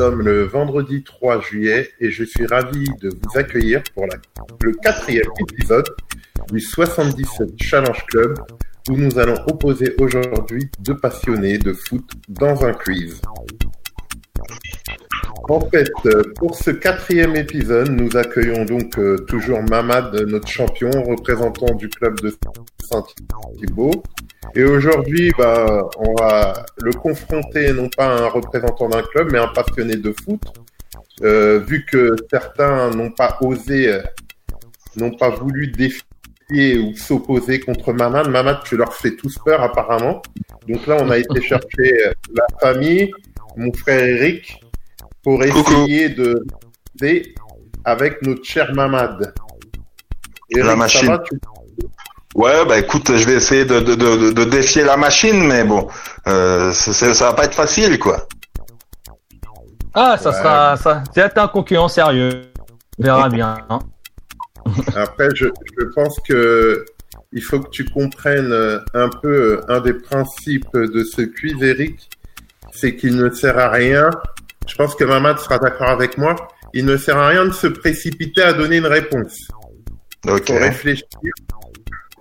Sommes le vendredi 3 juillet et je suis ravi de vous accueillir pour le quatrième épisode du 77 Challenge Club où nous allons opposer aujourd'hui deux passionnés de foot dans un quiz. En fait, euh, pour ce quatrième épisode, nous accueillons donc euh, toujours Mamad, notre champion, représentant du club de Saint-Thibault. Et aujourd'hui, bah, on va le confronter non pas à un représentant d'un club, mais à un passionné de foot. Euh, vu que certains n'ont pas osé, n'ont pas voulu défier ou s'opposer contre Mamad. Mamad, tu leur fais tous peur apparemment. Donc là, on a été chercher la famille, mon frère Eric, pour essayer de avec notre cher Mamad. la machine. Ouais, bah écoute, je vais essayer de, de, de, de défier la machine, mais bon, euh, ça, ça va pas être facile, quoi. Ah, ça sera, ça, c'est un concurrent sérieux. On verra bien. Hein. Après, je, je pense que il faut que tu comprennes un peu un des principes de ce quiz, Eric, c'est qu'il ne sert à rien je pense que Mamad sera d'accord avec moi, il ne sert à rien de se précipiter à donner une réponse. Ok. Faut réfléchir.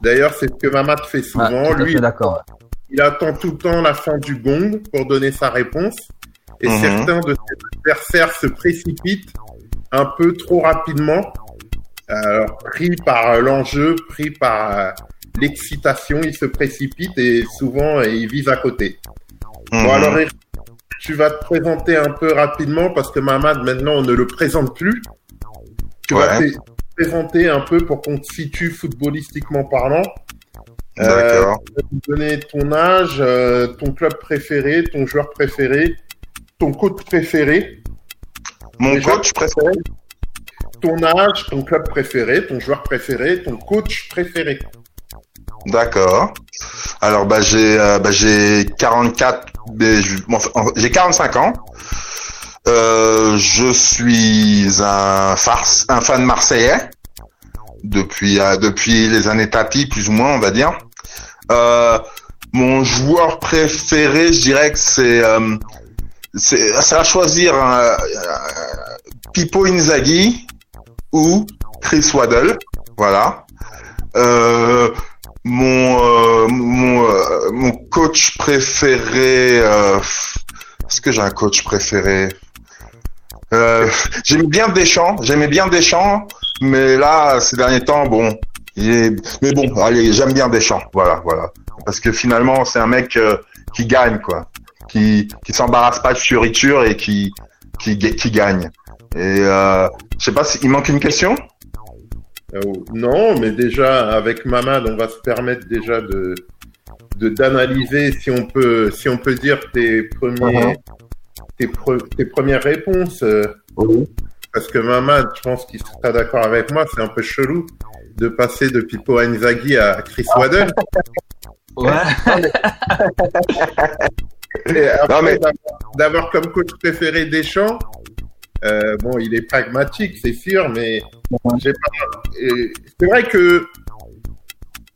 D'ailleurs, c'est ce que Mamad fait souvent. Lui, d'accord. il attend tout le temps la fin du gong pour donner sa réponse. Et Mhm. certains de ses adversaires se précipitent un peu trop rapidement, alors, pris par l'enjeu, pris par euh, l'excitation, ils se précipitent et souvent ils visent à côté. Bon Mhm. alors Eric, tu vas te présenter un peu rapidement parce que Mamad maintenant on ne le présente plus. Tu Ouais. Présenter un peu pour qu'on te situe footballistiquement parlant. D'accord. tu vas nous donner ton âge, euh, ton club préféré, ton joueur préféré, ton coach préféré, Mon déjà- coach préféré ton âge, ton club préféré, ton joueur préféré, ton coach préféré. D'accord. Alors bah j'ai euh, bah, j'ai 44 mais je- bon, enfin, j'ai 45 ans. Euh, je suis un farce un fan marseillais depuis euh, depuis les années tapis plus ou moins on va dire. Euh, mon joueur préféré, je dirais que c'est c'est va choisir Pippo Inzaghi ou Chris Waddle. Voilà. Mon mon mon coach préféré est-ce que j'ai un coach préféré? Euh, j'aime bien Deschamps j'aimais bien Deschamps mais là ces derniers temps bon il est- mais bon allez j'aime bien Deschamps voilà voilà. Parce que finalement c'est un mec euh, qui gagne quoi. Qui qui s'embarrasse pas de fioritures et qui qui qui gagne. Et euh, je sais pas s'il manque une question? Euh, non, mais déjà avec Mamad, on va se permettre déjà de de d'analyser si on peut si on peut dire tes premiers Mhm. Tes, pre- tes premières réponses. euh, Parce que Mamad, je pense qu'il sera d'accord avec moi, c'est un peu chelou de passer de Pippo Inzaghi à Chris Waddle. Ouais. Et après, Non, mais- d'avoir- comme coach préféré Deschamps, euh, bon, il est pragmatique, c'est sûr, mais j'ai pas- et c'est vrai que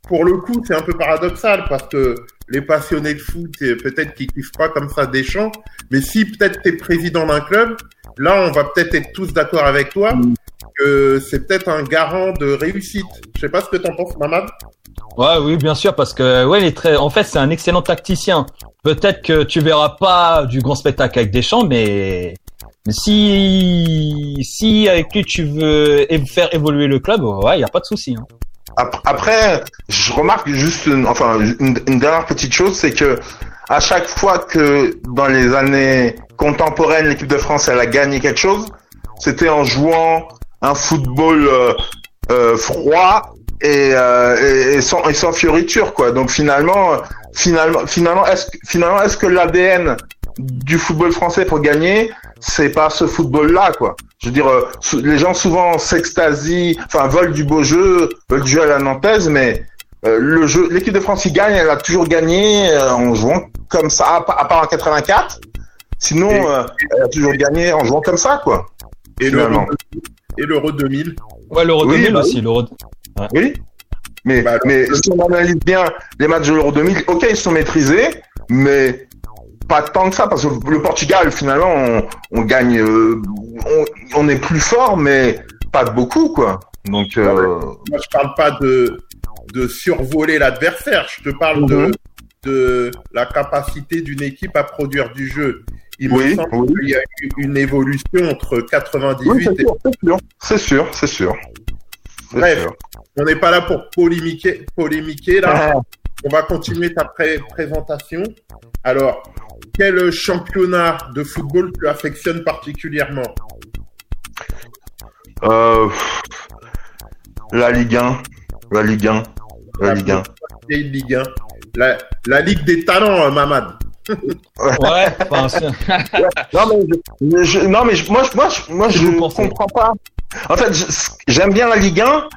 pour le coup, c'est un peu paradoxal parce que les passionnés de foot, euh, peut-être qu'ils kiffent pas comme ça Deschamps, mais si peut-être tu es président d'un club, là, on va peut-être être tous d'accord avec toi que c'est peut-être un garant de réussite. Je sais pas ce que t'en penses, Mamad. Ouais, oui, bien sûr, parce que ouais, il est très. En fait, c'est un excellent tacticien. Peut-être que tu verras pas du grand spectacle avec Deschamps, mais mais si si avec lui tu veux faire évoluer le club, ouais, il y a pas de souci. Hein. Ap- Après, je remarque juste, une, enfin, une, dernière petite chose, c'est que à chaque fois que dans les années contemporaines, l'équipe de France elle a gagné quelque chose, c'était en jouant un football euh, euh, froid et, euh, et, sans, et sans fioriture, quoi. Donc finalement, finalement, finalement, est-ce finalement, est-ce que l'ADN du football français pour gagner, c'est pas ce football-là, quoi. Je veux dire, euh, les gens souvent s'extasient, enfin veulent du beau jeu, veulent du jeu à la nantaise, mais euh, le jeu, l'équipe de France qui gagne, elle a toujours gagné euh, en jouant comme ça, à, pa- à part en 84. Sinon, euh, elle a toujours gagné en jouant comme ça, quoi. Et l'Euro et l'Euro 2000. Ouais, l'Euro Oui, 2000 bah aussi, l'Euro. Oui. Mais, Bah, mais si on analyse bien les matchs de l'Euro 2000, ok, ils sont maîtrisés, mais pas tant que ça parce que le Portugal finalement on, on gagne, euh, on, on, est plus fort mais pas beaucoup quoi. Donc euh... moi je parle pas de de survoler l'adversaire, je te parle de Mhm. de la capacité d'une équipe à produire du jeu. Il me Oui, semble oui. qu'il y a eu une évolution entre 98 Oui, et c'est sûr, c'est sûr, Bref. sûr. on n'est pas là pour polémiquer, polémiquer là. Ah, On va continuer ta pré- présentation. Alors, quel championnat de football tu affectionnes particulièrement euh, la Ligue 1, la Ligue 1, la Ligue 1. Vieille Ligue 1. La, la Ligue des talents, euh, Mamad. Ouais, enfin, c'est- Non mais, je, mais je- non, mais je- moi, je- moi, je, moi, je pensez comprends pas. En fait, j'aime bien la Ligue 1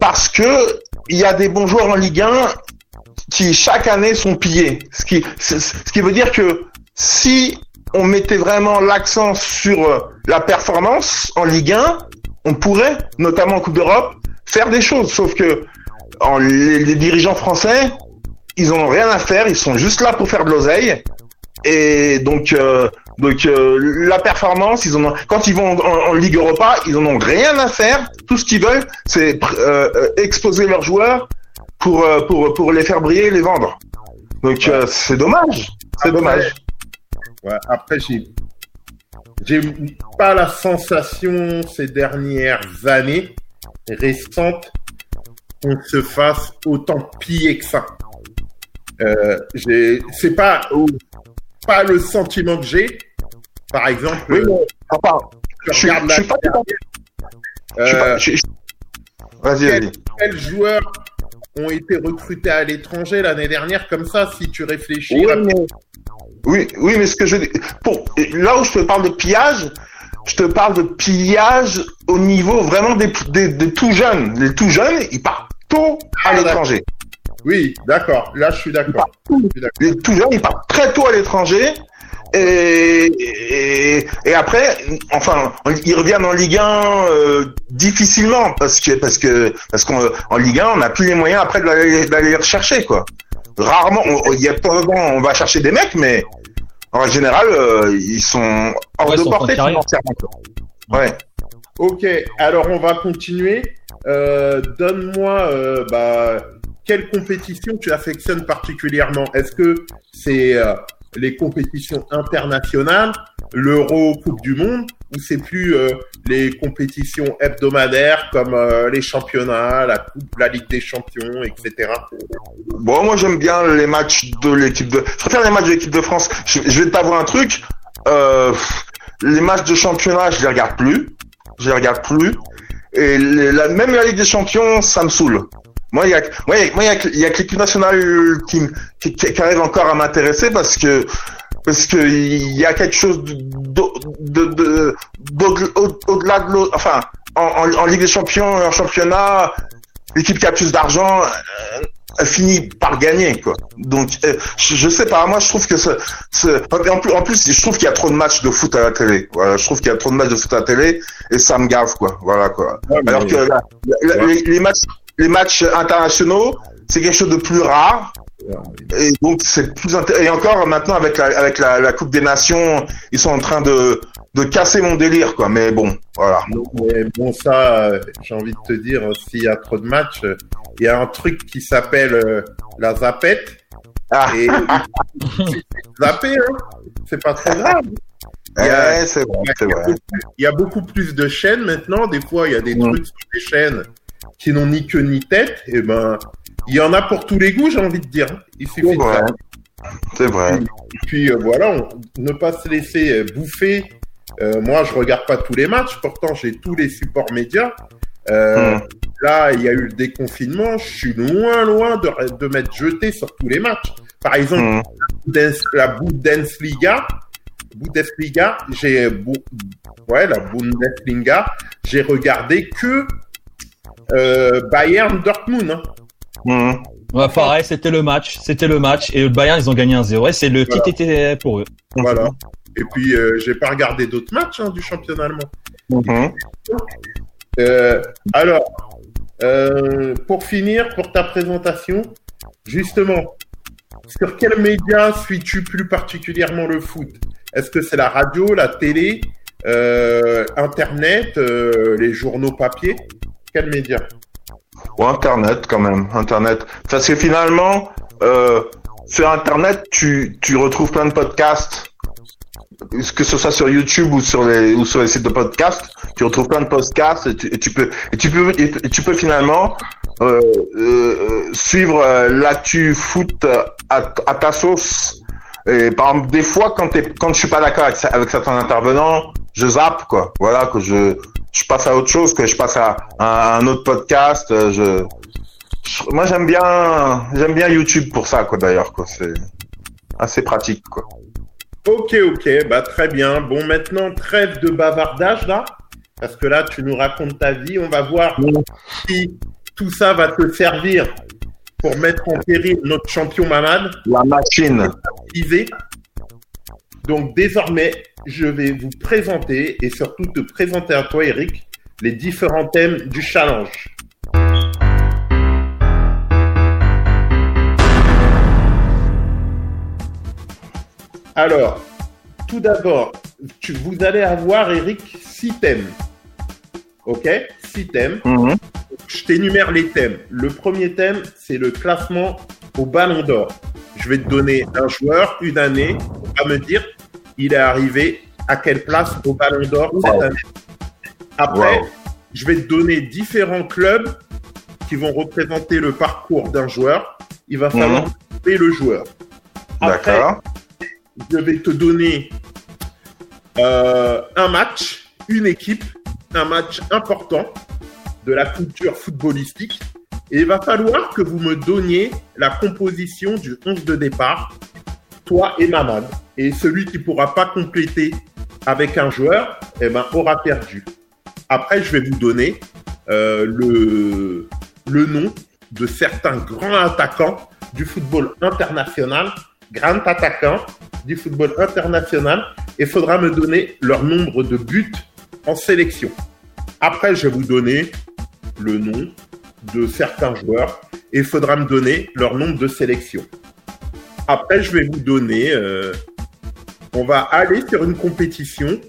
parce que il y a des bons joueurs en Ligue 1 qui chaque année sont pillés. Ce qui, ce qui veut dire que si on mettait vraiment l'accent sur euh, la performance en Ligue 1, on pourrait, notamment en Coupe d'Europe, faire des choses. Sauf que en- les, dirigeants français, ils ont rien à faire, ils sont juste là pour faire de l'oseille. Et donc, euh, donc euh, la performance, ils en ont, quand ils vont en, en Ligue Europa, ils en ont rien à faire. Tout ce qu'ils veulent, c'est euh, euh, exposer leurs joueurs pour, euh, pour, pour les faire briller et les vendre. Donc euh, c'est dommage. C'est dommage. Ouais, après, j'ai, j'ai pas la sensation ces dernières années récentes qu'on se fasse autant piller que ça. Euh, j'ai, c'est pas, pas le sentiment que j'ai. Par exemple, Oui, euh, enfin, je je suis, regarde je suis la- pas je suis euh, pas- Vas-y, quel- vas-y. quels joueurs ont été recrutés à l'étranger l'année dernière comme ça, si tu réfléchis Oui, mais, oui, oui, mais ce que je dis, pour, là où je te parle de pillage, je te parle de pillage au niveau vraiment des, des, des tout jeunes. Les tout jeunes, ils partent tôt à Ah, l'étranger. Oui, d'accord. Là. Je suis d'accord. Les tout jeunes, ils partent très tôt à l'étranger. Et, et, et après, enfin, ils reviennent en Ligue 1 euh, difficilement parce que parce que parce qu'en en Ligue 1, on n'a plus les moyens après d'aller d'aller les rechercher quoi. Rarement, on- il y a temps, on va chercher des mecs, mais en général, euh, ils sont hors Ouais, de sont portée financièrement. Ouais. Ok, alors on va continuer. Euh, Donne-moi euh, bah, quelle compétition tu affectionnes particulièrement? Est-ce que c'est euh, les compétitions internationales, l'Euro, Coupe du Monde, ou c'est plus euh, les compétitions hebdomadaires comme euh, les championnats, la Coupe, la Ligue des Champions, etc. Bon, moi j'aime bien les matchs de l'équipe de. Je préfère les matchs de l'équipe de France. Je, vais t'avouer un truc. Euh, les matchs de championnat, je les regarde plus. Je les regarde plus. Et la, même la Ligue des Champions, ça me saoule. Moi, il y a, moi, il y a, il y a que- l'équipe nationale qui, qui, qui- arrive encore à m'intéresser parce que parce que il y a quelque chose de au- au-delà de l'autre. Enfin, en, en, en Ligue des Champions, en championnat, l'équipe qui a plus d'argent, euh, finit par gagner quoi. Donc euh, je, je sais pas, moi je trouve que ce, ce en plus en plus je trouve qu'il y a trop de matchs de foot à la télé. Voilà, je trouve qu'il y a trop de matchs de foot à la télé et ça me gave quoi. Voilà quoi. Alors que Ouais. les matchs les matchs internationaux, c'est quelque chose de plus rare et donc c'est plus inté- et encore maintenant avec la avec la, la Coupe des Nations, ils sont en train de de casser mon délire quoi. Mais bon, voilà. Mais bon, ça, j'ai envie de te dire, s'il y a trop de matchs, il y a un truc qui s'appelle euh, la zapette. Ah, Et zapper, hein, c'est pas très grave. Il y a- ouais, c'est vrai, c'est Il y, a vrai. beaucoup, il y a beaucoup plus de chaînes maintenant. Des fois, il y a des Ouais. trucs sur des chaînes qui n'ont ni queue ni tête. Et ben, il y en a pour tous les goûts, j'ai envie de dire. Il suffit C'est de vrai. faire. C'est vrai. Et puis euh, voilà, on- ne pas se laisser euh, bouffer. Euh, moi, je regarde pas tous les matchs. Pourtant, j'ai tous les supports médias. Euh, Hmm. Là, il y a eu le déconfinement. Je suis loin, loin de, de m'être jeté sur tous les matchs. Par exemple, Hmm. La Bundesliga, Bundesliga, j'ai ouais la Bundesliga, j'ai regardé que euh, Bayern Dortmund. hein. Hmm. Ouais, pareil, c'était le match, c'était le match et le Bayern ils ont gagné 1-0 et c'est le Voilà. titre était pour eux. Voilà. Et puis euh, j'ai pas regardé d'autres matchs hein, du championnat allemand. Mhm. Euh, alors, euh, pour finir, pour ta présentation, justement, sur quel média suis-tu plus particulièrement le foot? Est-ce que c'est la radio, la télé, euh, Internet, euh, les journaux papier? Quel média Ou Internet quand même, Internet. Parce que finalement, euh, sur Internet, tu, tu retrouves plein de podcasts que ce soit sur YouTube ou sur les ou sur les sites de podcast, tu retrouves plein de podcasts et tu, peux et tu peux et tu peux finalement euh, euh, suivre euh, l'actu foot à, à, ta sauce. Et par exemple, des fois, quand t'es quand je suis pas d'accord avec, avec certains intervenants, je zappe quoi. Voilà que je je passe à autre chose, que je passe à, à un autre podcast. Je, je moi j'aime bien j'aime bien YouTube pour ça quoi d'ailleurs quoi. C'est assez pratique quoi. Ok, ok, bah très bien. Bon, maintenant, trêve de bavardage là, parce que là, tu nous racontes ta vie. On va voir si tout ça va te servir pour mettre en péril notre champion Mamad. La machine. Donc désormais, je vais vous présenter et surtout te présenter à toi, Eric, les différents thèmes du challenge. Alors, tout d'abord, vous allez avoir, Eric, six thèmes. OK? Six thèmes. Mhm. Je t'énumère les thèmes. Le premier thème, c'est le classement au ballon d'or. Je vais te donner un joueur, une année. On va me dire, il est arrivé à quelle place au ballon d'or cette année. Après, je vais te donner différents clubs qui vont représenter le parcours d'un joueur. Il va falloir Mhm. trouver le joueur. D'accord. je vais te donner euh, un match, une équipe, un match important de la culture footballistique. Et il va falloir que vous me donniez la composition du 11 de départ, toi et Mamad. Et celui qui pourra pas compléter avec un joueur, eh ben, aura perdu. Après, je vais vous donner euh, le, le nom de certains grands attaquants du football international, grands attaquants du football international, et il faudra me donner leur nombre de buts en sélection. Après, je vais vous donner le nom de certains joueurs et il faudra me donner leur nombre de sélections. Après, je vais vous donner, euh, on va aller sur une compétition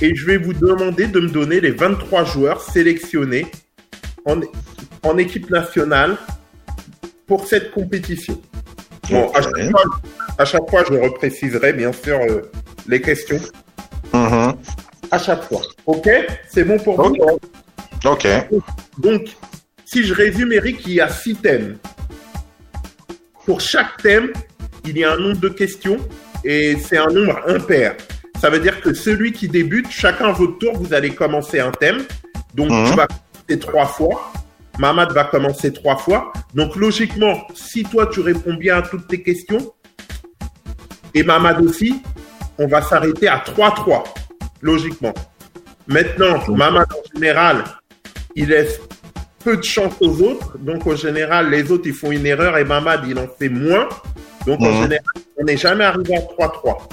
et je vais vous demander de me donner les 23 joueurs sélectionnés en, en équipe nationale pour cette compétition. Bon, à, chaque fois, à chaque fois, je repréciserai bien sûr euh, les questions. Mhm. À chaque fois. Ok? C'est bon pour vous? Ok. Donc, si je résume, Eric, il y a six thèmes. Pour chaque thème, il y a un nombre de questions et c'est un nombre impair. Ça veut dire que celui qui débute, chacun à votre tour, vous allez commencer un thème. Donc, Mhm. tu vas commencer trois fois. Mamad va commencer trois fois. Donc, logiquement, si toi, tu réponds bien à toutes tes questions, et Mamad aussi, on va s'arrêter à 3-3, logiquement. Maintenant, Mamad, en général, il laisse peu de chance aux autres. Donc, en général, les autres, ils font une erreur et Mamad, il en fait moins. Donc, en Mhm. général, on n'est jamais arrivé à 3-3.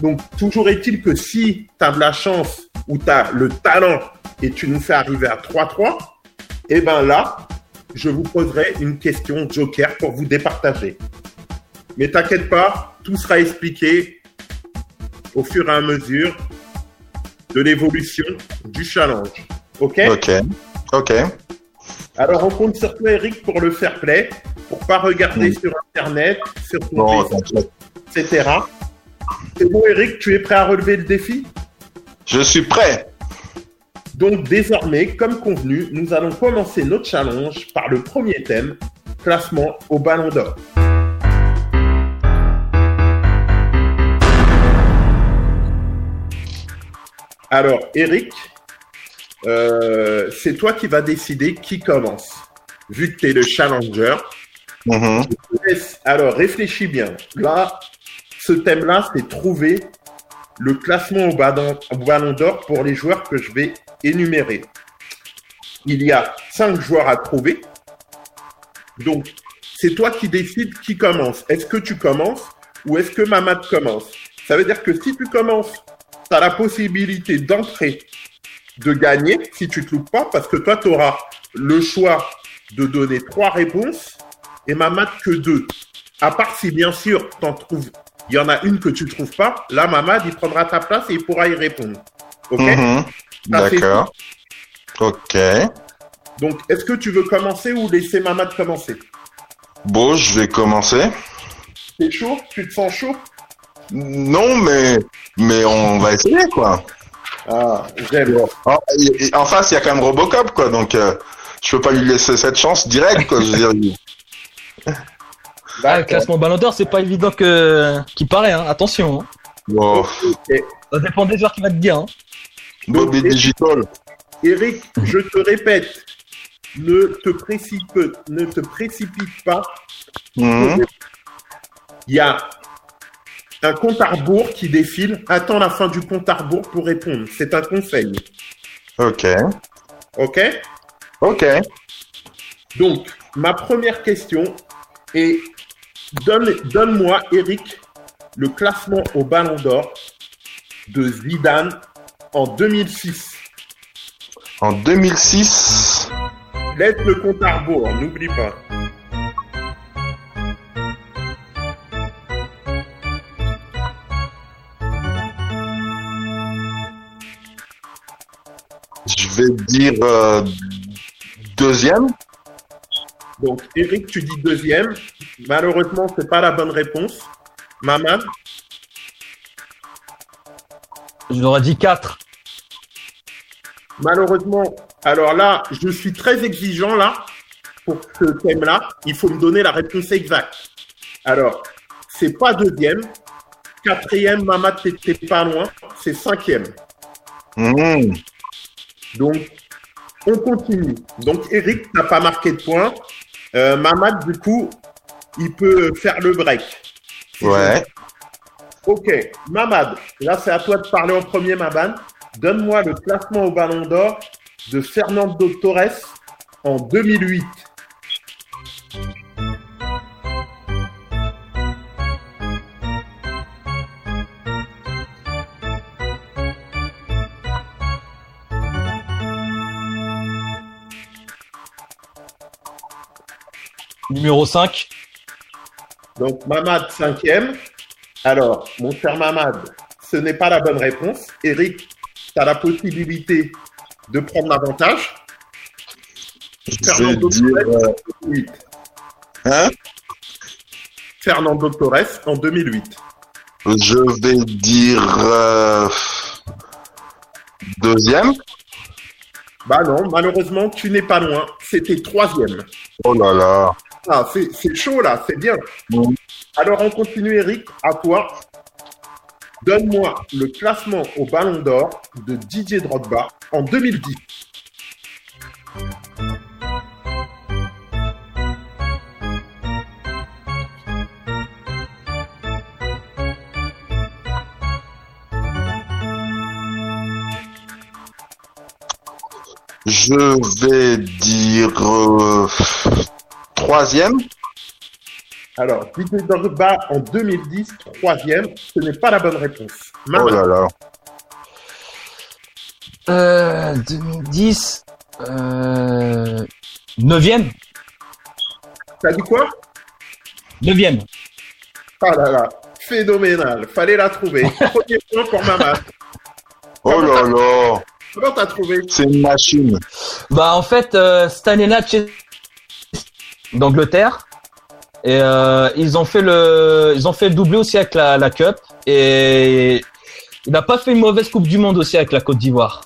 Donc, toujours est-il que si tu as de la chance ou tu as le talent et tu nous fais arriver à 3-3, eh ben là, je vous poserai une question joker pour vous départager. Mais t'inquiète pas, tout sera expliqué au fur et à mesure de l'évolution du challenge. OK? Ok. Ok. Alors, on compte sur toi, Eric, pour le fair play, pour pas regarder sur Internet, sur ton PC, t'inquiète. etc. C'est bon, Eric, tu es prêt à relever le défi? Je suis prêt. Donc, désormais, comme convenu, nous allons commencer notre challenge par le premier thème, classement au ballon d'or. Alors, Eric, euh, c'est toi qui vas décider qui commence. Vu que tu es le challenger, Mhm. laisse- Alors, réfléchis bien. Là, ce thème-là, c'est trouver le classement au ballon, au ballon d'or pour les joueurs que je vais énumérer. Il y a cinq joueurs à trouver. Donc, c'est toi qui décides qui commence. Est-ce que tu commences ou est-ce que Mamad commence? Ça veut dire que si tu commences, tu as la possibilité d'entrer, de gagner si tu te loupes pas, parce que toi, tu auras le choix de donner trois réponses et Mamad que deux. À part si, bien sûr, t'en trouves, il y en a une que tu trouves pas, là, Mamad, il prendra ta place et il pourra y répondre. Ok? Mhm. D'accord. Ok. Donc, est-ce que tu veux commencer ou laisser Mamad commencer? Bon, je vais commencer. T'es chaud? Tu te sens chaud? Non, mais mais on va essayer quoi. Ah, j'aime. En, et- et en face, il y a quand même Robocop quoi, donc euh, je peux pas lui laisser cette chance directe quoi. Je veux dire, il- Ah, le classement Ballon d'Or, c'est pas évident que qu'il paraît. Hein. Attention. hein. Wow. Ça dépend des joueurs qui va te dire. Hein. Et- Digital. Eric, je te répète, ne te précipite, ne te précipite pas. Mhm. Il y a un compte à rebours qui défile. Attends la fin du compte à rebours pour répondre. C'est un conseil. Ok. OK? Ok. Donc, ma première question est donne, donne-moi, Eric, le classement au Ballon d'Or de Zidane en 2006. En 2006. Laisse le compte à rebours, n'oublie pas. Vais dire euh, deuxième. Donc, Eric, tu dis deuxième. Malheureusement, c'est pas la bonne réponse. Maman, J'aurais dit 4. malheureusement, alors là, je suis très exigeant là pour ce thème-là. Il faut me donner la réponse exacte. Alors, c'est pas deuxième. Quatrième, Mamad, t'étais pas loin. C'est cinquième. Mhm. Donc, on continue. Donc, Eric n'a pas marqué de points. Euh, Mamad, du coup, il peut faire le break. Ouais. Ok, Mamad, là c'est à toi de parler en premier, Maban. Donne-moi le classement au Ballon d'Or de Fernando Torres en 2008. Numéro 5. Donc Mamad cinquième. Alors, mon cher Mamad, ce n'est pas la bonne réponse. Eric, tu as la possibilité de prendre l'avantage. Je Fernando vais dire. Torres euh, en 2008. hein? Fernando Torres en 2008. Je vais dire euh, deuxième. Bah non, malheureusement, tu n'es pas loin. C'était troisième. Oh là là. Ah, c'est chaud là, c'est bien. Alors on continue Eric, à toi. Donne-moi le classement au Ballon d'Or de Didier Drogba en 2010. Je vais dire euh, troisième. Alors, Didier Drogba en 2010, troisième, ce n'est pas la bonne réponse. Oh là là. Euh, 2010. Euh, 9ème. t'as dit quoi? 9ème. Ah là là, phénoménal, fallait la trouver. Premier point pour Maman. Oh là là. Comment t'as trouvé? C'est une machine. Bah en fait, euh, cette année-là, d'Angleterre, et euh, ils ont fait le, ils ont fait le doublé aussi avec la, la Cup, et il n'a pas fait une mauvaise Coupe du Monde aussi avec la Côte d'Ivoire.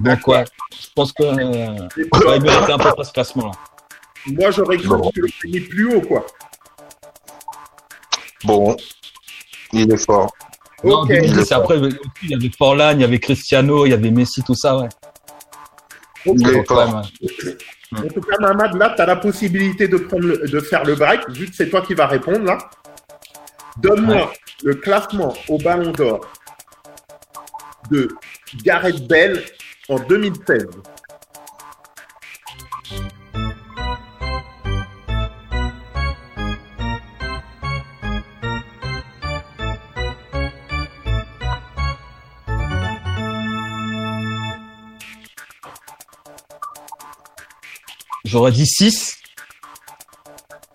Donc ouais, je pense que euh, il aurait mérité un peu pas ce classement-là. Moi, j'aurais cru Bon. mis plus haut, quoi. Bon. Il est fort. Non, Ok. 2010, après, il y avait Forlan, il y avait Cristiano, il y avait Messi, tout ça, ouais. Il est Donc, fort. ouais, ouais. En tout cas, Mamad, là, tu as la possibilité de, prendre le- de faire le break, vu que c'est toi qui vas répondre, là. Donne-moi le classement au Ballon d'Or de Gareth Bell en 2016. J'aurais dit 6.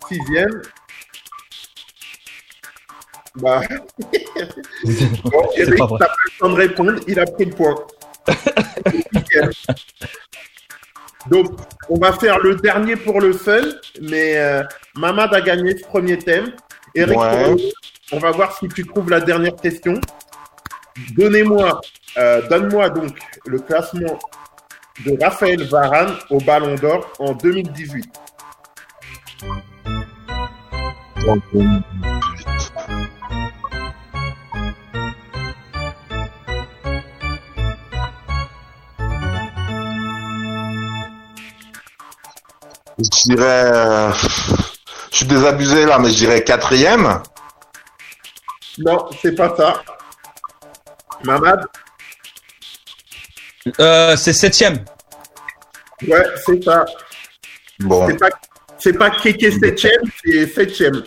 Sixième. Bah. bon, Eric, t'as pas le temps de répondre, il a pris le point. Donc, on va faire le dernier pour le fun, mais euh, Mamad a gagné ce premier thème. Eric, Ouais. on va voir si tu trouves la dernière question. Donnez-moi, euh, donne-moi donc le classement de Raphaël Varane au Ballon d'Or en 2018. Je dirais, euh, je suis désabusé là, mais je dirais quatrième. Non, c'est pas ça. Mamad, Euh, c'est septième. ouais, c'est ça. Bon, C'est pas, c'est pas Kéké septième, c'est septième.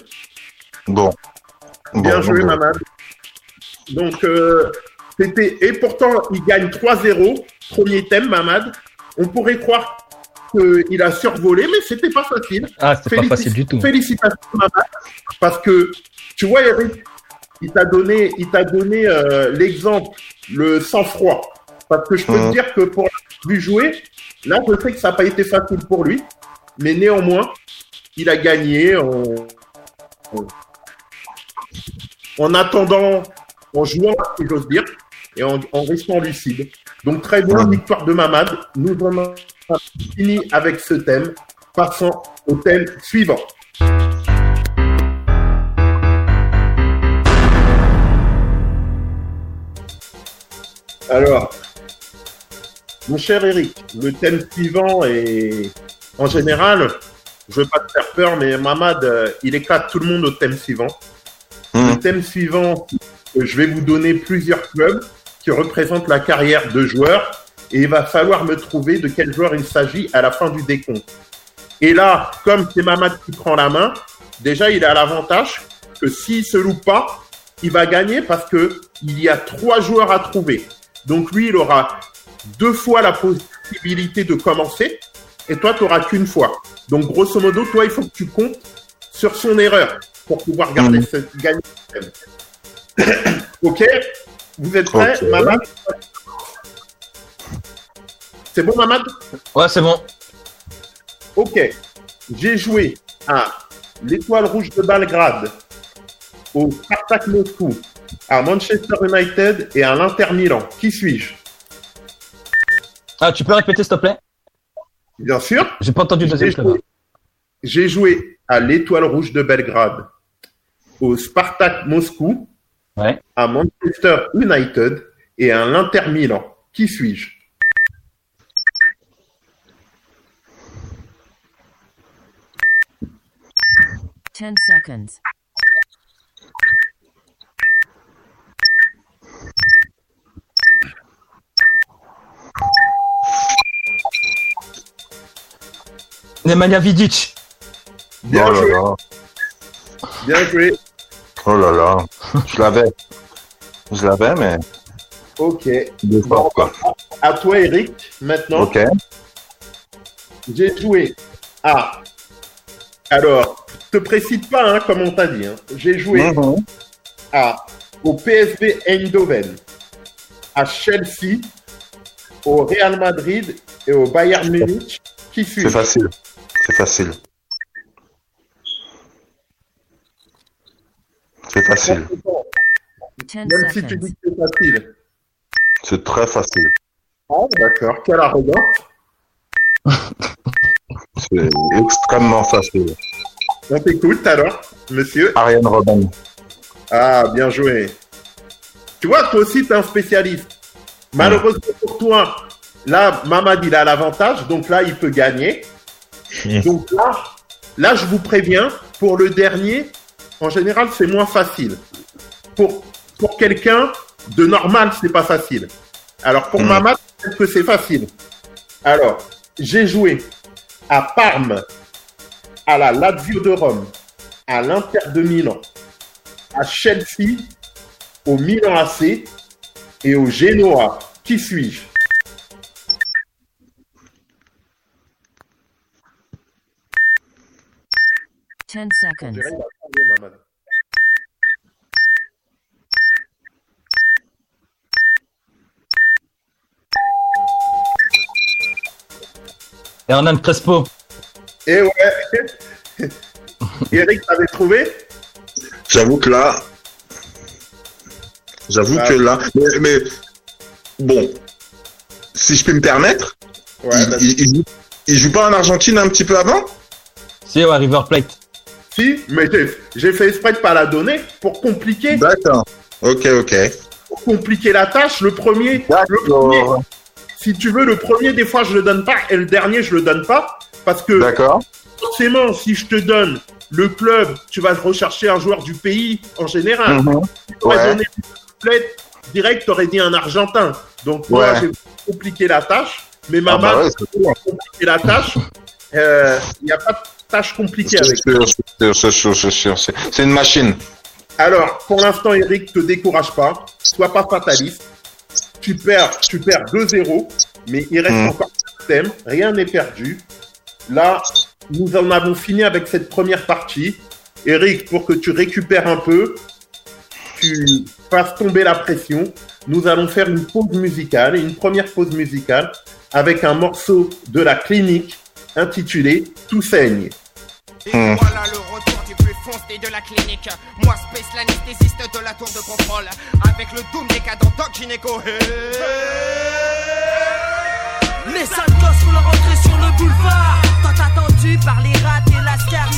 bon. Bien Bon, joué, bon. Mamad. Donc, euh, c'était, et pourtant, il gagne 3-0. Premier thème, Mamad. On pourrait croire qu'il a survolé, mais c'était pas facile. Ah, c'est pas facile du tout. Félicitations, Mamad. Parce que, tu vois, Eric, il t'a donné, il t'a donné euh, l'exemple, le sang-froid. Parce que je peux te dire que pour lui jouer, là, je sais que ça n'a pas été facile pour lui. Mais néanmoins, il a gagné en, en- en attendant, en jouant, si j'ose dire, et en, en restant lucide. Donc, très Mhm. victoire de Mamad. Nous en avons fini avec ce thème. Passons au thème suivant. Alors, mon cher Eric, le thème suivant est en général, je veux pas te faire peur, mais Mamad, euh, il éclate tout le monde au thème suivant. Le Hmm. thème suivant, euh, je vais vous donner plusieurs clubs qui représentent la carrière de joueurs et il va falloir me trouver de quel joueur il s'agit à la fin du décompte. Et là, comme c'est Mamad qui prend la main, déjà il a l'avantage que s'il se loupe pas, il va gagner parce que il y a trois joueurs à trouver. Donc lui, il aura deux fois la possibilité de commencer et toi, tu n'auras qu'une fois. Donc grosso modo, toi, il faut que tu comptes sur son erreur pour pouvoir garder Mhm. ce, gagner ce thème. ok? Vous êtes prêts, Ok. Mamad? C'est bon, Mamad? Ouais, c'est bon. Ok. J'ai joué à l'Étoile Rouge de Belgrade, au Spartak Moscou, à Manchester United et à l'Inter Milan. Qui suis-je? Ah, tu peux répéter, s'il te plaît? Bien sûr. J'ai pas entendu le deuxième J'ai club. joué, j'ai joué à l'Étoile Rouge de Belgrade, au Spartak Moscou, Ouais. à Manchester United et à l'Inter Milan. Qui suis-je? 10 seconds. Nemanja Vidic. Bien oh joué, là. bien joué. Oh là là. Je l'avais. Je l'avais, mais Ok. deux fois, quoi. À toi, Eric. Maintenant, Ok. j'ai joué à. Alors, te précise pas, hein, comme on t'a dit. hein. J'ai joué Mhm. à, au PSV Eindhoven, à Chelsea, au Real Madrid et au Bayern Munich. Qui suis C'est facile. C'est facile. C'est facile. 10 Même si tu dis que c'est facile. C'est très facile. Ah, d'accord. Quelle arrogance. C'est extrêmement facile. On t'écoute alors, monsieur. Ariane Robin. Ah, bien joué. Tu vois, toi aussi, tu es un spécialiste. Malheureusement pour toi, là, Mamad, il a l'avantage, donc là, il peut gagner. Donc là, là, je vous préviens, pour le dernier, en général, c'est moins facile. Pour, pour quelqu'un de normal, c'est pas facile. Alors, pour Mm. Mamad, peut-être que c'est facile. Alors, j'ai joué à Parme, à la Lazio de Rome, à l'Inter de Milan, à Chelsea, au Milan AC et au Genoa. Qui suis-je? 10 seconds. Hernan Crespo. Et ouais. Eric, t'avais trouvé? J'avoue que là. J'avoue ah. que là. Mais, mais, bon. Si je peux me permettre. Ouais, il, il, il, joue, il, joue, pas en Argentine un petit peu avant? Si, ouais, River Plate si, mais j'ai- fait exprès de pas la donner pour compliquer, D'accord. Ok, ok. pour compliquer la tâche. Le premier, le premier, si tu veux, le premier, des fois, je le donne pas, et le dernier, je le donne pas, parce que forcément, si je te donne le club, tu vas rechercher un joueur du pays en général. Mhm. Si tu aurais Ouais. donné direct, t'aurais dit un Argentin. Donc, moi, Ouais. j'ai compliqué la tâche, mais Ah maman bah ouais, compliqué la tâche. Euh, Il n'y a pas de tâche compliquée avec. c'est une machine. Alors, pour l'instant, Eric, te décourage pas. Sois pas fataliste. Tu perds, tu perds 2-0, mais il reste Mm. encore un thème. Rien n'est perdu. Là, nous en avons fini avec cette première partie. Eric, pour que tu récupères un peu, tu fasses tomber la pression, nous allons faire une pause musicale, une première pause musicale, avec un morceau de la clinique intitulé Tout saigne. Et Hmm. voilà le retour du plus foncé de la clinique. Moi, Space, l'anesthésiste de la tour de contrôle. Avec le doom décadent Doc Gynéco. Les sales gosses font leur entrée sur le boulevard Tant attendu par les rats et la car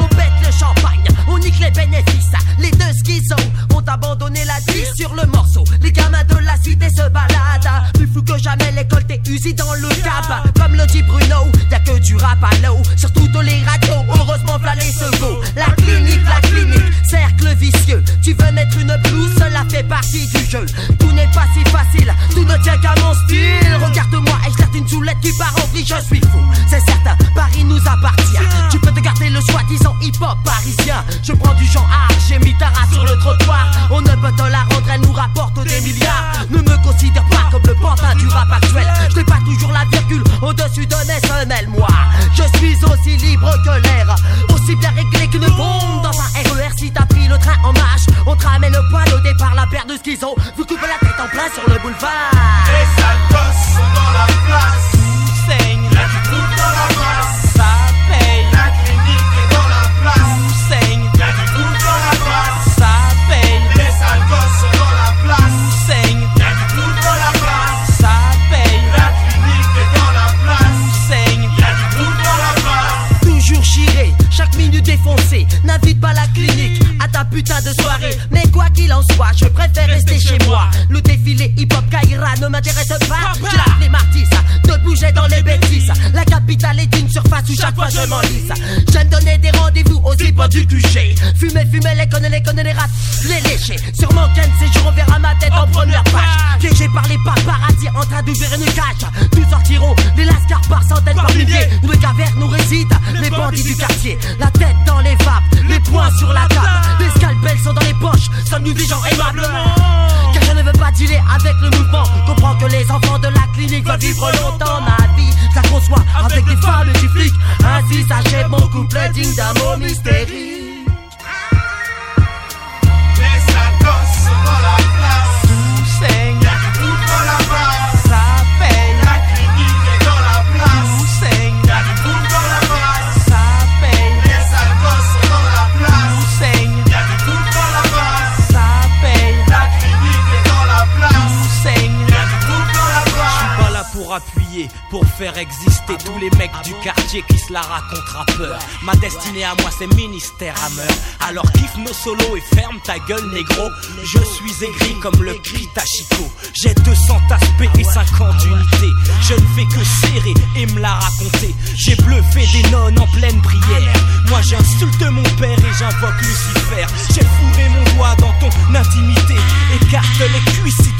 On pète le champagne, on nique les bénéfices. Les deux schizos ont abandonné la vie sur le morceau. Les gamins de la cité se baladent. Plus fou que jamais l'école t'es usée dans le cab Comme le dit Bruno, y'a que du rap à l'eau. Sur toutes les radios, heureusement v'là les secours La clinique, la clinique, cercle vicieux. Tu veux mettre une blouse, cela fait partie du jeu. Tout n'est pas si facile, tout ne tient qu'à mon style. Regarde-moi et une soulette qui part en vrille, je suis fou. C'est certain, Paris nous appartient. Tu peux te garder le soi-disant hip-hop parisien. Je prends du genre art, j'ai mis ta race sur le trottoir la racontent rappeur. Ma destinée à moi c'est ministère à meurtre. Alors kiffe nos solos et ferme ta gueule négro. Je suis aigri comme le cri. J'ai 200 aspects et 50 unités. Je ne fais que serrer et me la raconter. J'ai bluffé des nonnes en pleine prière. Moi j'insulte mon père et j'invoque Lucifer.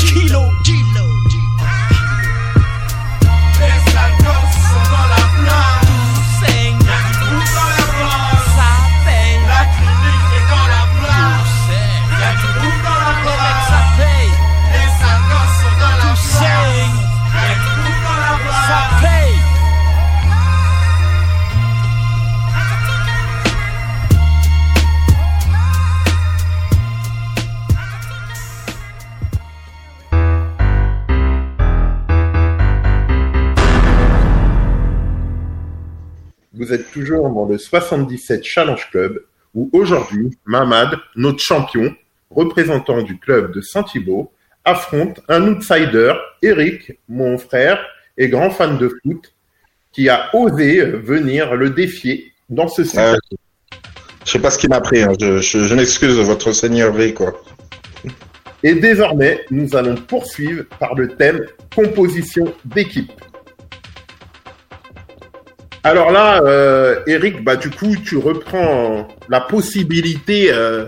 kilo. Les vous êtes toujours dans le 77 Challenge Club, où aujourd'hui, Mamad, notre champion, représentant du club de Saint-Thibault, affronte un outsider, Eric, mon frère et grand fan de foot, qui a osé venir le défier dans ce Euh, je sais pas ce qui m'a pris. hein. Je, je, je m'excuse votre seigneurie, quoi. Et désormais, nous allons poursuivre par le thème composition d'équipe. Alors là, euh, Eric, bah du coup, tu reprends la possibilité euh,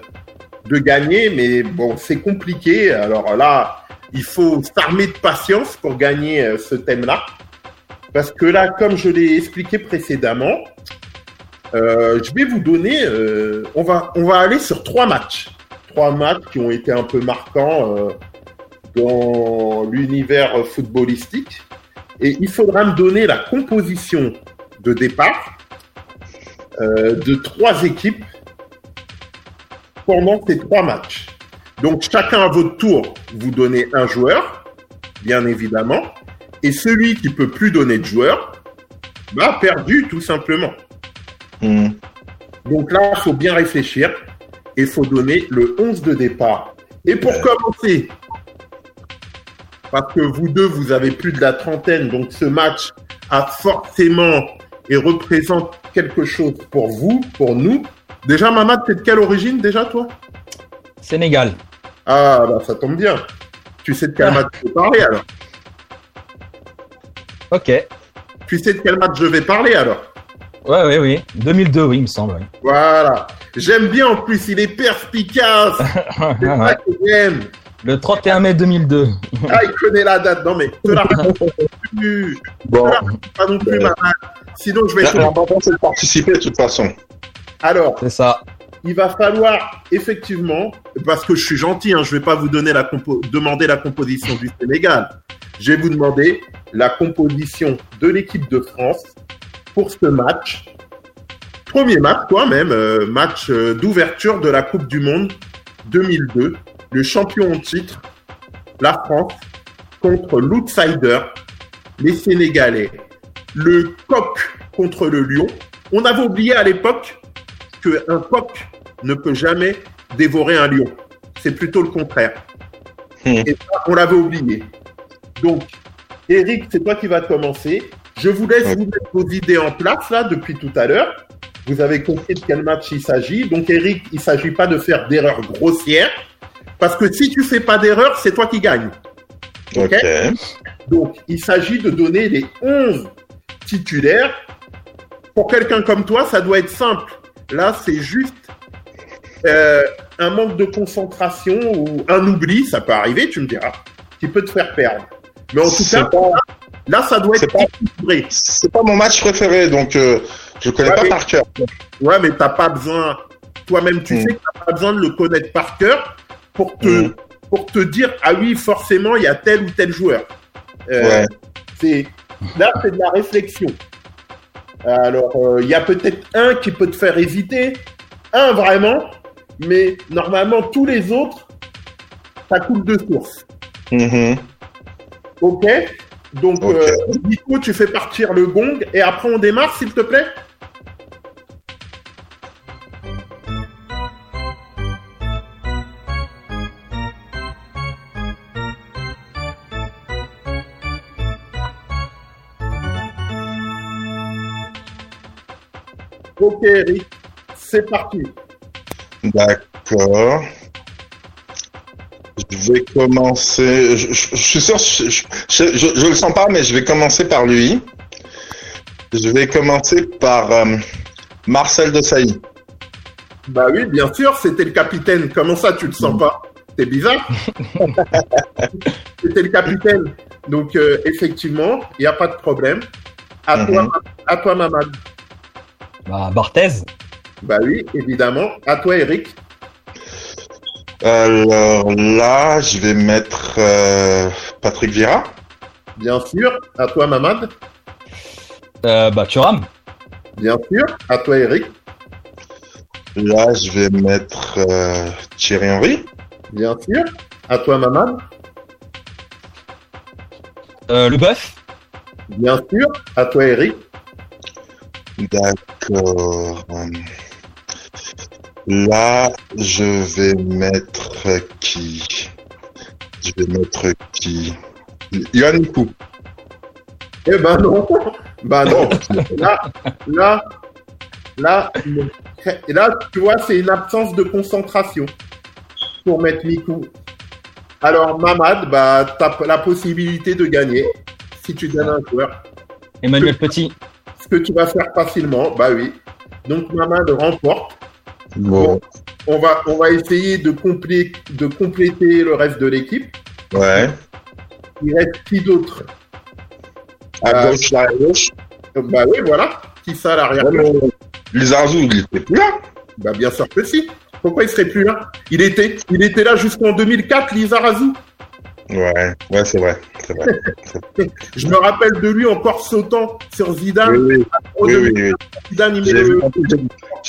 de gagner, mais bon, c'est compliqué. Alors là, il faut s'armer de patience pour gagner euh, ce thème-là, parce que là, comme je l'ai expliqué précédemment, euh, je vais vous donner, euh, on va, on va aller sur trois matchs trois matchs qui ont été un peu marquants dans l'univers footballistique. Et il faudra me donner la composition de départ euh, de trois équipes pendant ces trois matchs. Donc chacun à votre tour, vous donnez un joueur, bien évidemment, et celui qui peut plus donner de joueur, bah perdu tout simplement. Hmm. Donc là, il faut bien réfléchir et il faut donner le 11 de départ. Et pour commencer, parce que vous deux, vous avez plus de la trentaine, donc ce match a forcément et représente quelque chose pour vous, pour nous. Déjà, Mamad, t'es de quelle origine déjà, toi? Sénégal. Ah, bah ça tombe bien. Tu sais de quel Ah. match je vais parler alors Ok. Tu sais de quel match je vais parler alors? Ouais, oui. 2002, oui, il me semble. oui. Voilà. J'aime bien en plus, il est perspicace. C'est ça que j'aime. Le 31 mai 2002. Ah, il connaît la date. Non, mais te la raconte plus. Bon, Pas non plus. Sinon, je vais l'important c'est de participer de toute façon. Alors, C'est ça. il va falloir effectivement, parce que je suis gentil, hein, je vais pas vous donner la compo- demander la composition du Sénégal. Je vais vous demander la composition de l'équipe de France pour ce match. Premier match, quand même, euh, match euh, d'ouverture de la Coupe du Monde 2002. Le champion en titre, la France, contre l'outsider, les Sénégalais. Le coq contre le lion. On avait oublié à l'époque qu'un coq ne peut jamais dévorer un lion. C'est plutôt le contraire. Hmm. Et ça, on l'avait oublié. Donc, Eric, c'est toi qui vas commencer. Je vous laisse vous mettre vos idées en place là depuis tout à l'heure. Vous avez compris de quel match il s'agit. Donc, Eric, il s'agit pas de faire d'erreurs grossières. Parce que si tu fais pas d'erreur, c'est toi qui gagne. Ok. Donc, il s'agit de donner les 11 titulaires. Pour quelqu'un comme toi, ça doit être simple. Là, c'est juste euh, un manque de concentration ou un oubli, ça peut arriver, tu me diras, qui peut te faire perdre. Mais en tout cas, pas, là, ça doit être pas- c'est pas mon match préféré, donc euh, je connais Ouais, pas mais- par cœur. Ouais, mais t'as pas besoin, toi-même, tu Mm. sais que t'as pas besoin de le connaître par cœur pour te, Mm. pour te dire, ah oui, forcément, il y a tel ou tel joueur. Euh, Ouais. c'est là c'est de la réflexion. Alors euh, il y a peut-être un qui peut te faire hésiter, un vraiment, mais normalement tous les autres ça coule de source. Mhm. Ok Donc Ok. euh, Nico, tu fais partir le gong et après on démarre s'il te plaît? Ok Eric, c'est parti. D'accord. Je vais commencer. Je, je- je suis sûr, je le sens pas, mais je vais commencer par lui. Je vais commencer par euh, Marcel de Sailly. Bah oui, bien sûr, c'était le capitaine. Comment ça, tu le sens pas? C'est bizarre? c'était le capitaine. Donc, euh, effectivement, il n'y a pas de problème. À, toi, Mhm. à toi, Mamad. Bah, Barthez. Bah oui, évidemment. À toi, Eric. Alors là, je vais mettre euh, Patrick Vieira. Bien sûr. À toi, Mamad. Euh, bah, Thuram. Bien sûr. À toi, Eric. Là, je vais mettre euh, Thierry Henry. Bien sûr. À toi, Mamad. Euh, le Boeuf. Bien sûr. À toi, Eric. D'accord. Là, je vais mettre qui? Je vais mettre qui? Yannikou. Eh ben non. Bah non. Là, là, là, et là, tu vois, c'est une absence de concentration pour mettre Mikou. Alors, Mamad, bah, t'as la possibilité de gagner si tu donnes un joueur. Emmanuel Petit. Que tu vas faire facilement, bah oui. Donc, Mamad remporte. Bon. On va, on va essayer de, complé- de compléter le reste de l'équipe. Ouais. Il reste qui d'autre? À Euh, gauche, là, à gauche. Bah oui, voilà. Qui ça à l'arrière? Ouais, Lizarzu, il était plus là. Bah bien sûr que si. Pourquoi il serait plus là? Il était, il était là jusqu'en 2004, Lizarazu. Ouais, ouais, c'est vrai. C'est vrai. Je me rappelle de lui encore sautant sur Zidane. Oui, oui, oui, 2000, oui, oui. Zidane, il met J'ai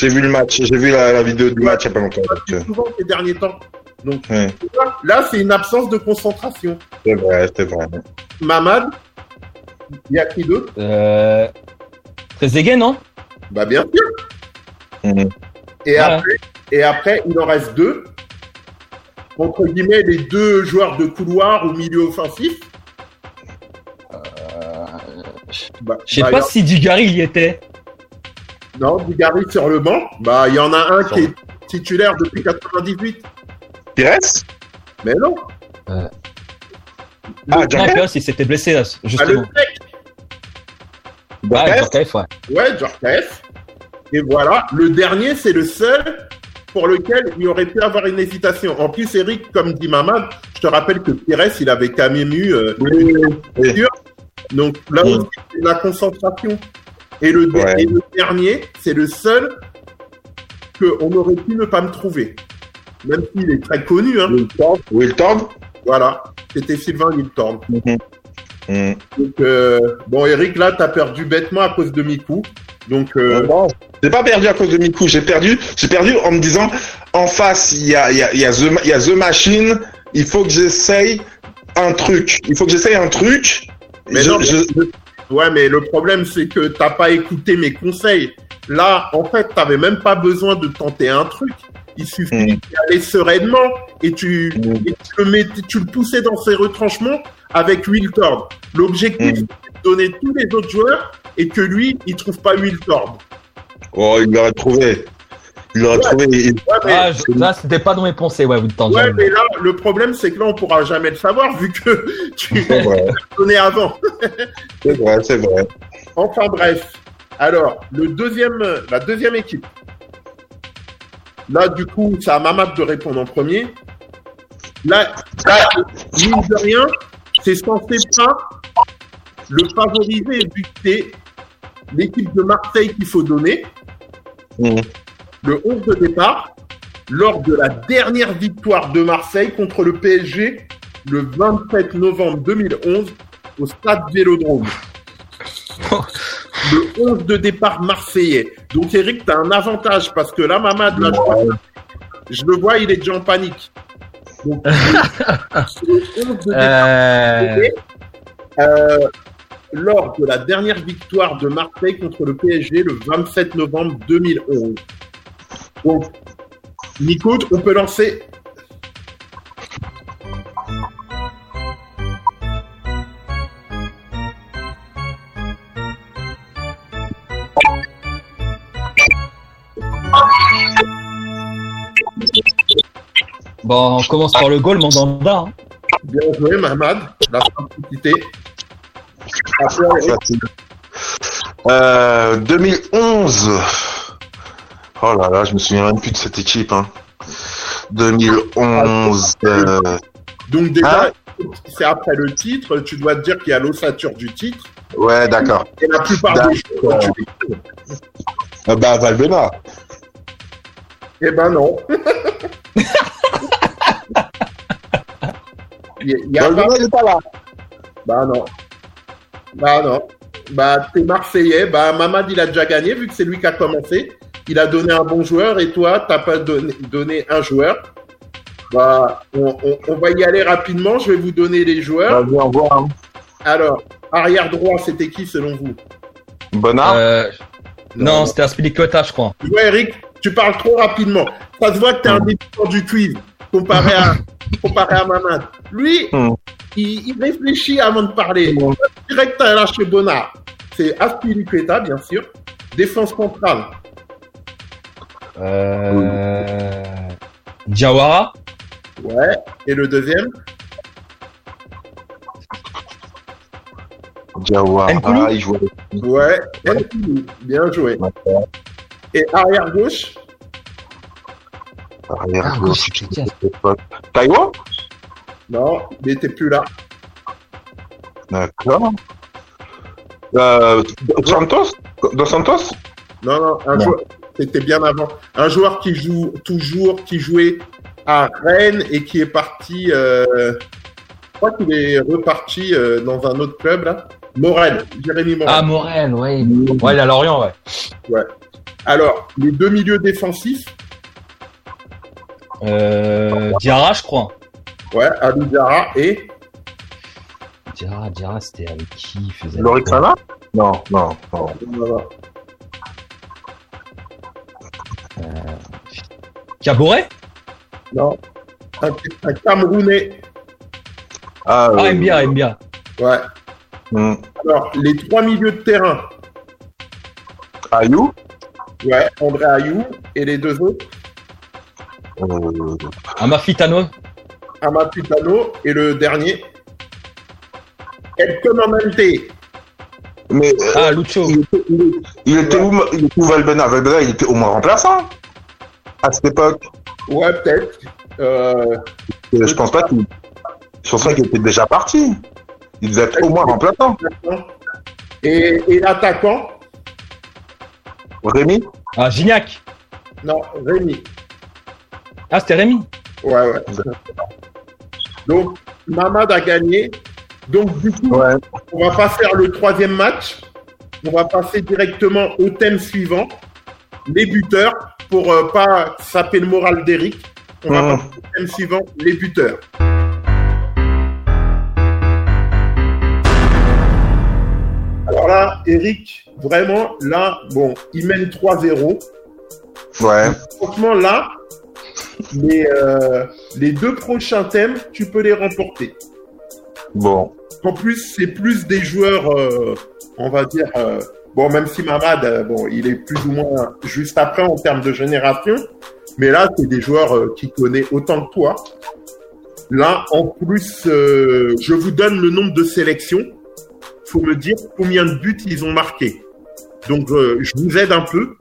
vu, le vu le match, j'ai vu la, la vidéo du match il y a pas longtemps. donc, euh, souvent ces derniers temps. Donc Ouais. là, c'est une absence de concentration. C'est vrai, c'est vrai. Mamad, il y a qui d'autre? Euh... Trezeguet, non? Bah bien sûr. Mhm. Et après, et après, il en reste deux. Entre guillemets, les deux joueurs de couloir au milieu offensif. Bah, Je sais bah, pas si Dugarry il y était. Non, Dugarry sur le banc. Bah, il y en a un qui est titulaire depuis 98. Pires? Mais non. Euh. Ah, Pires, il s'était blessé, là, Ah, le justement. Ouais, Djorkaeff? Djorkaeff, ouais. Ouais, Djorkaeff. Et voilà. Le dernier, c'est le seul pour lequel il aurait pu avoir une hésitation. En plus, Eric, comme dit Mamad, je te rappelle que Pires, il avait quand même eu euh, Oui, oui, oui. Donc là Mm. aussi, c'est la concentration. Et le, Ouais. et le dernier, c'est le seul qu'on aurait pu ne pas me trouver. Même s'il est très connu, hein. Wiltord. Wiltord Voilà. C'était Sylvain Wiltorn. Mhm. Mhm. Donc, euh, bon, Eric, là, t'as perdu bêtement à cause de Miku. Donc, euh, Non, J'ai pas perdu à cause de Miku, j'ai perdu, j'ai perdu en me disant, en face, il y a, il y, a, il y, a the, y a The Machine, il faut que j'essaye un truc. Il faut que j'essaye un truc. Mais Je- non, mais- je- ouais, mais le problème, c'est que t'as pas écouté mes conseils. Là, en fait, t'avais même pas besoin de tenter un truc. Il suffit Mm. d'y aller sereinement et tu, Mm. et tu, le mettais- tu le poussais dans ses retranchements avec Wiltord. L'objectif, Mm. Donner tous les autres joueurs et que lui, il trouve pas Wiltord. Oh, il l'aurait trouvé. Il l'aurait trouvé. il- Ouais, mais, Ah, je- là, c'était pas dans mes pensées, ouais, ouais, mais là, le problème, c'est que là, on pourra jamais le savoir vu que tu l'as donné avant. c'est vrai, c'est vrai. Enfin bref. Alors, le deuxième, la deuxième équipe. Là, du coup, c'est à Mamad de répondre en premier. Là, là, mine de rien, c'est censé pas le favoriser c'est l'équipe de Marseille qu'il faut donner. Mhm. Le 11 de départ, lors de la dernière victoire de Marseille contre le PSG le 27 novembre 2011 au stade Vélodrome. le 11 de départ marseillais. Donc Eric, tu as un avantage parce que là, Mamad, là, je, je le vois, il est déjà en panique. Donc, le 11 de départ Euh... euh, lors de la dernière victoire de Marseille contre le PSG le 27 novembre 2011. Donc, Nico, on peut lancer. Bon, on commence par le goal, Mandanda. hein. Bien joué, Mamad. La simplicité. Après, Eric, Facile. Euh, 2011. Oh là là, je me souviens même plus de cette équipe. Hein. 2011. euh, donc déjà, Hein c'est après le titre. Tu dois te dire qu'il y a l'ossature du titre. Ouais, d'accord. Et la plupart des tu connais. Euh, bah, Valbena. Eh ben non. Il y a- il y a pas- Valbena, il est pas là. Bah non. Bah non. Bah t'es Marseillais. Bah Mamad il a déjà gagné vu que c'est lui qui a commencé. Il a donné un bon joueur et toi t'as pas donné, donné un joueur. Bah on, on- on va y aller rapidement. Je vais vous donner les joueurs. Au revoir. hein. Alors arrière droit c'était qui selon vous? Bonnard? Euh, Non, c'était Aspilicueta, je crois. Tu vois, Eric, tu parles trop rapidement. Ça se voit que t'es un débutant du quiz comparé à, comparé à Mamad. Lui, Hmm. Il, il réfléchit avant de parler. Direct à lâché Bonnard. C'est Aspilicueta, bien sûr. Défense centrale. Euh... Diawara Ouais. Et le deuxième Diawara, Nkoulou il jouait. Ouais. Nkoulou. Bien joué. Et arrière gauche Arrière Ah, gauche. Taïwan Non, il n'était plus là. D'accord. Euh, Santos? Dos Santos? Non, non, un Non. joueur. C'était bien avant. Un joueur qui joue toujours, qui jouait à Rennes et qui est parti. euh, je crois qu'il est reparti euh, dans un autre club là. Morel, Jérémy Morel. Ah, Morel, ouais. Ouais, il est à Lorient, ouais. Alors, les deux milieux défensifs, Euh... Diarra, je crois. Ouais, Alou Diarra et Diarra, Diarra, c'était avec qui il faisait Lorixana Non, non, non. voilà. Caboret non, un, un Camerounais. Ah, Ah, euh, Mbia, Mbia. Ouais. hmm. Alors, les trois milieux de terrain, Ayou ouais, André Ayou et les deux autres, euh, Amafitano. Amatutano et le dernier, El Comandante. Mais euh, Ah, Lucho. il, était, il- il était où, il était où Valbena Valbena, il était au moins remplaçant à cette époque. Ouais, peut-être. Euh, Je pense pas qu'il. Je pense pas qu'il était déjà parti. Il devait être au moins remplaçant. et et l'attaquant, Rémi? Ah, Gignac. non, Rémi. Ah, c'était Rémi. Ouais, ouais. Donc, Mamad a gagné. Donc, du coup, Ouais. on va pas faire le troisième match. On va passer directement au thème suivant, les buteurs, pour euh, pas saper le moral d'Eric. On va Mhm. passer au thème suivant, les buteurs. Alors là, Eric, vraiment, là, bon, il mène 3-0. Ouais. Franchement, là, les, euh, les deux prochains thèmes, tu peux les remporter. Bon. En plus, c'est plus des joueurs, euh, on va dire, euh, bon, même si Mamad, euh, bon, il est plus ou moins juste après en termes de génération, mais là, c'est des joueurs qui connaissent autant que toi. Là, en plus, je vous donne le nombre de sélections. Faut me dire combien de buts ils ont marqué. Donc, je vous aide un peu.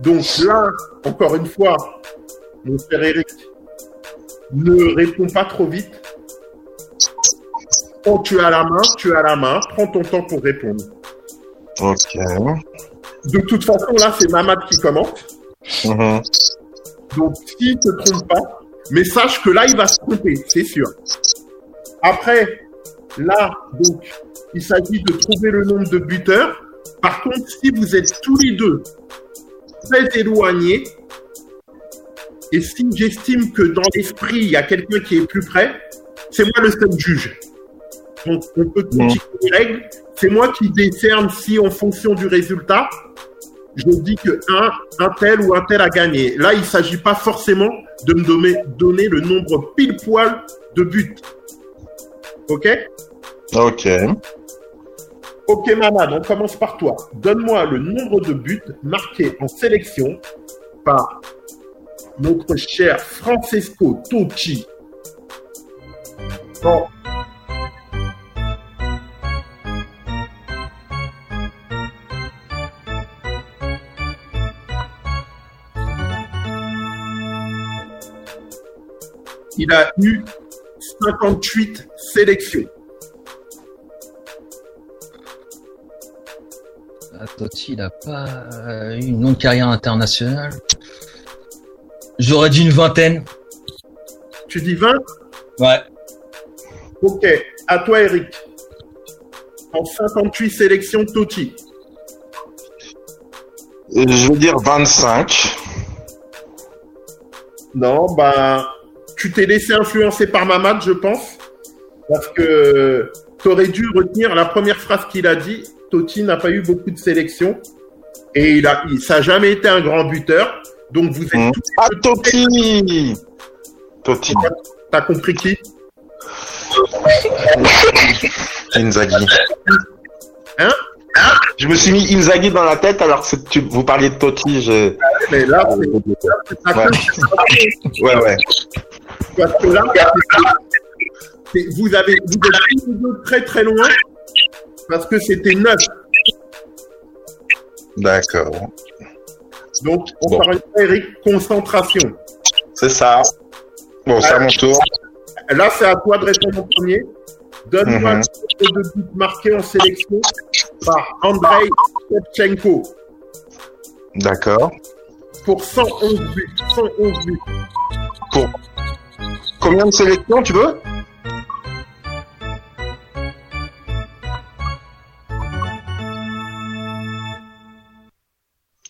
Donc là, encore une fois, mon frère Eric, ne réponds pas trop vite. Quand tu as la main, tu as la main. Prends ton temps pour répondre. Ok. De toute façon, là, c'est Mamad qui commence. Mhm. Donc, s'il ne te trompe pas, mais sache que là, il va se tromper, c'est sûr. Après, là, donc, il s'agit de trouver le nombre de buteurs. Par contre, si vous êtes tous les deux très éloignés, et si j'estime que dans l'esprit, il y a quelqu'un qui est plus près, c'est moi le seul juge. Donc, on peut critiquer les règles. C'est moi qui décerne si, en fonction du résultat, je dis que un, un tel ou un tel a gagné. Là, il ne s'agit pas forcément de me donner, donner le nombre pile poil de buts. Ok? Ok. Ok, Mamad, on commence par toi. Donne-moi le nombre de buts marqués en sélection par notre cher Francesco Totti. Bon. Il a eu 58 sélections. Ah, Totti, il a pas eu une longue carrière internationale. J'aurais dit une vingtaine. Tu dis 20 Ouais. Ok. À toi, Eric. En 58 sélections, Totti. Je veux dire 25. Non, bah, tu t'es laissé influencer par Mamad, je pense. Parce que tu aurais dû retenir la première phrase qu'il a dit. Totti n'a pas eu beaucoup de sélections. Et il a, il- ça n'a jamais été un grand buteur. Donc vous êtes tous Ah, Totti Totti. T'as compris qui? Inzaghi. Hein? Je me suis mis Inzaghi dans la tête alors que tu, vous parliez de Totti. Je... Mais là, c'est Ouais. Ouais, ouais. parce que là, c'est- vous avez vous êtes tous les deux très très loin parce que c'était neuf. D'accord. Donc, on Bon. parle Eric, concentration. C'est ça. Bon, c'est à mon tour. Là, c'est à toi de répondre en premier. Donne-moi Mhm. le nombre de buts marqués en sélection par Andrei Shevchenko D'accord. pour 111 buts. 111 buts. Combien de sélections tu veux?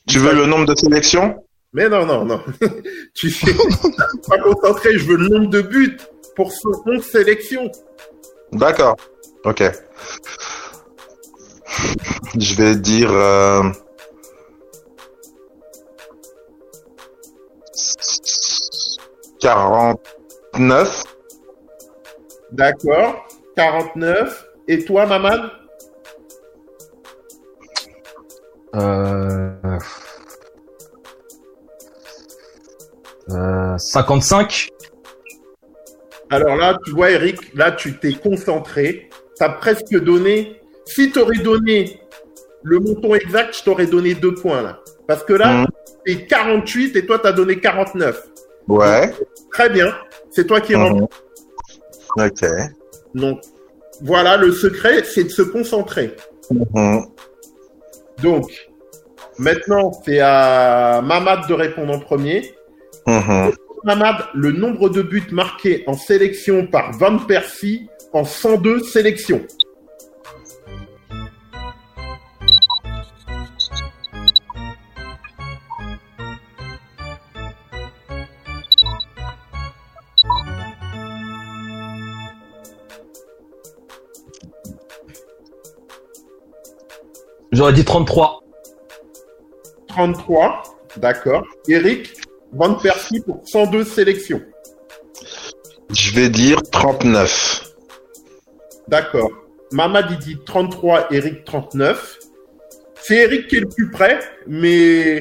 Tu veux le nombre de sélections? Mais non, non, non. tu sais, pas concentré, je veux le nombre de buts pour 111 sélections. D'accord. Ok. Je vais dire. Euh... 49. D'accord. 49. Et toi, Mamad Euh... Euh, 55 Alors là, tu vois, Eric, là, tu t'es concentré. Tu as presque donné. Si tu aurais donné le montant exact, je t'aurais donné deux points là. Parce que là, Mhm. c'est 48 et toi, tu as donné 49. Ouais. Très bien. C'est toi qui rentres. Ok. Donc, voilà, le secret, c'est de se concentrer. Mhm. Donc, maintenant, c'est à Mamad de répondre en premier. Mhm. Mamad, le nombre de buts marqués en sélection par Van Persie en 102 sélections. J'aurais dit 33. 33, d'accord. Eric, Van Persie pour 102 sélections. Je vais dire 39. D'accord. Mamad, il dit 33, Eric 39. C'est Eric qui est le plus près, mais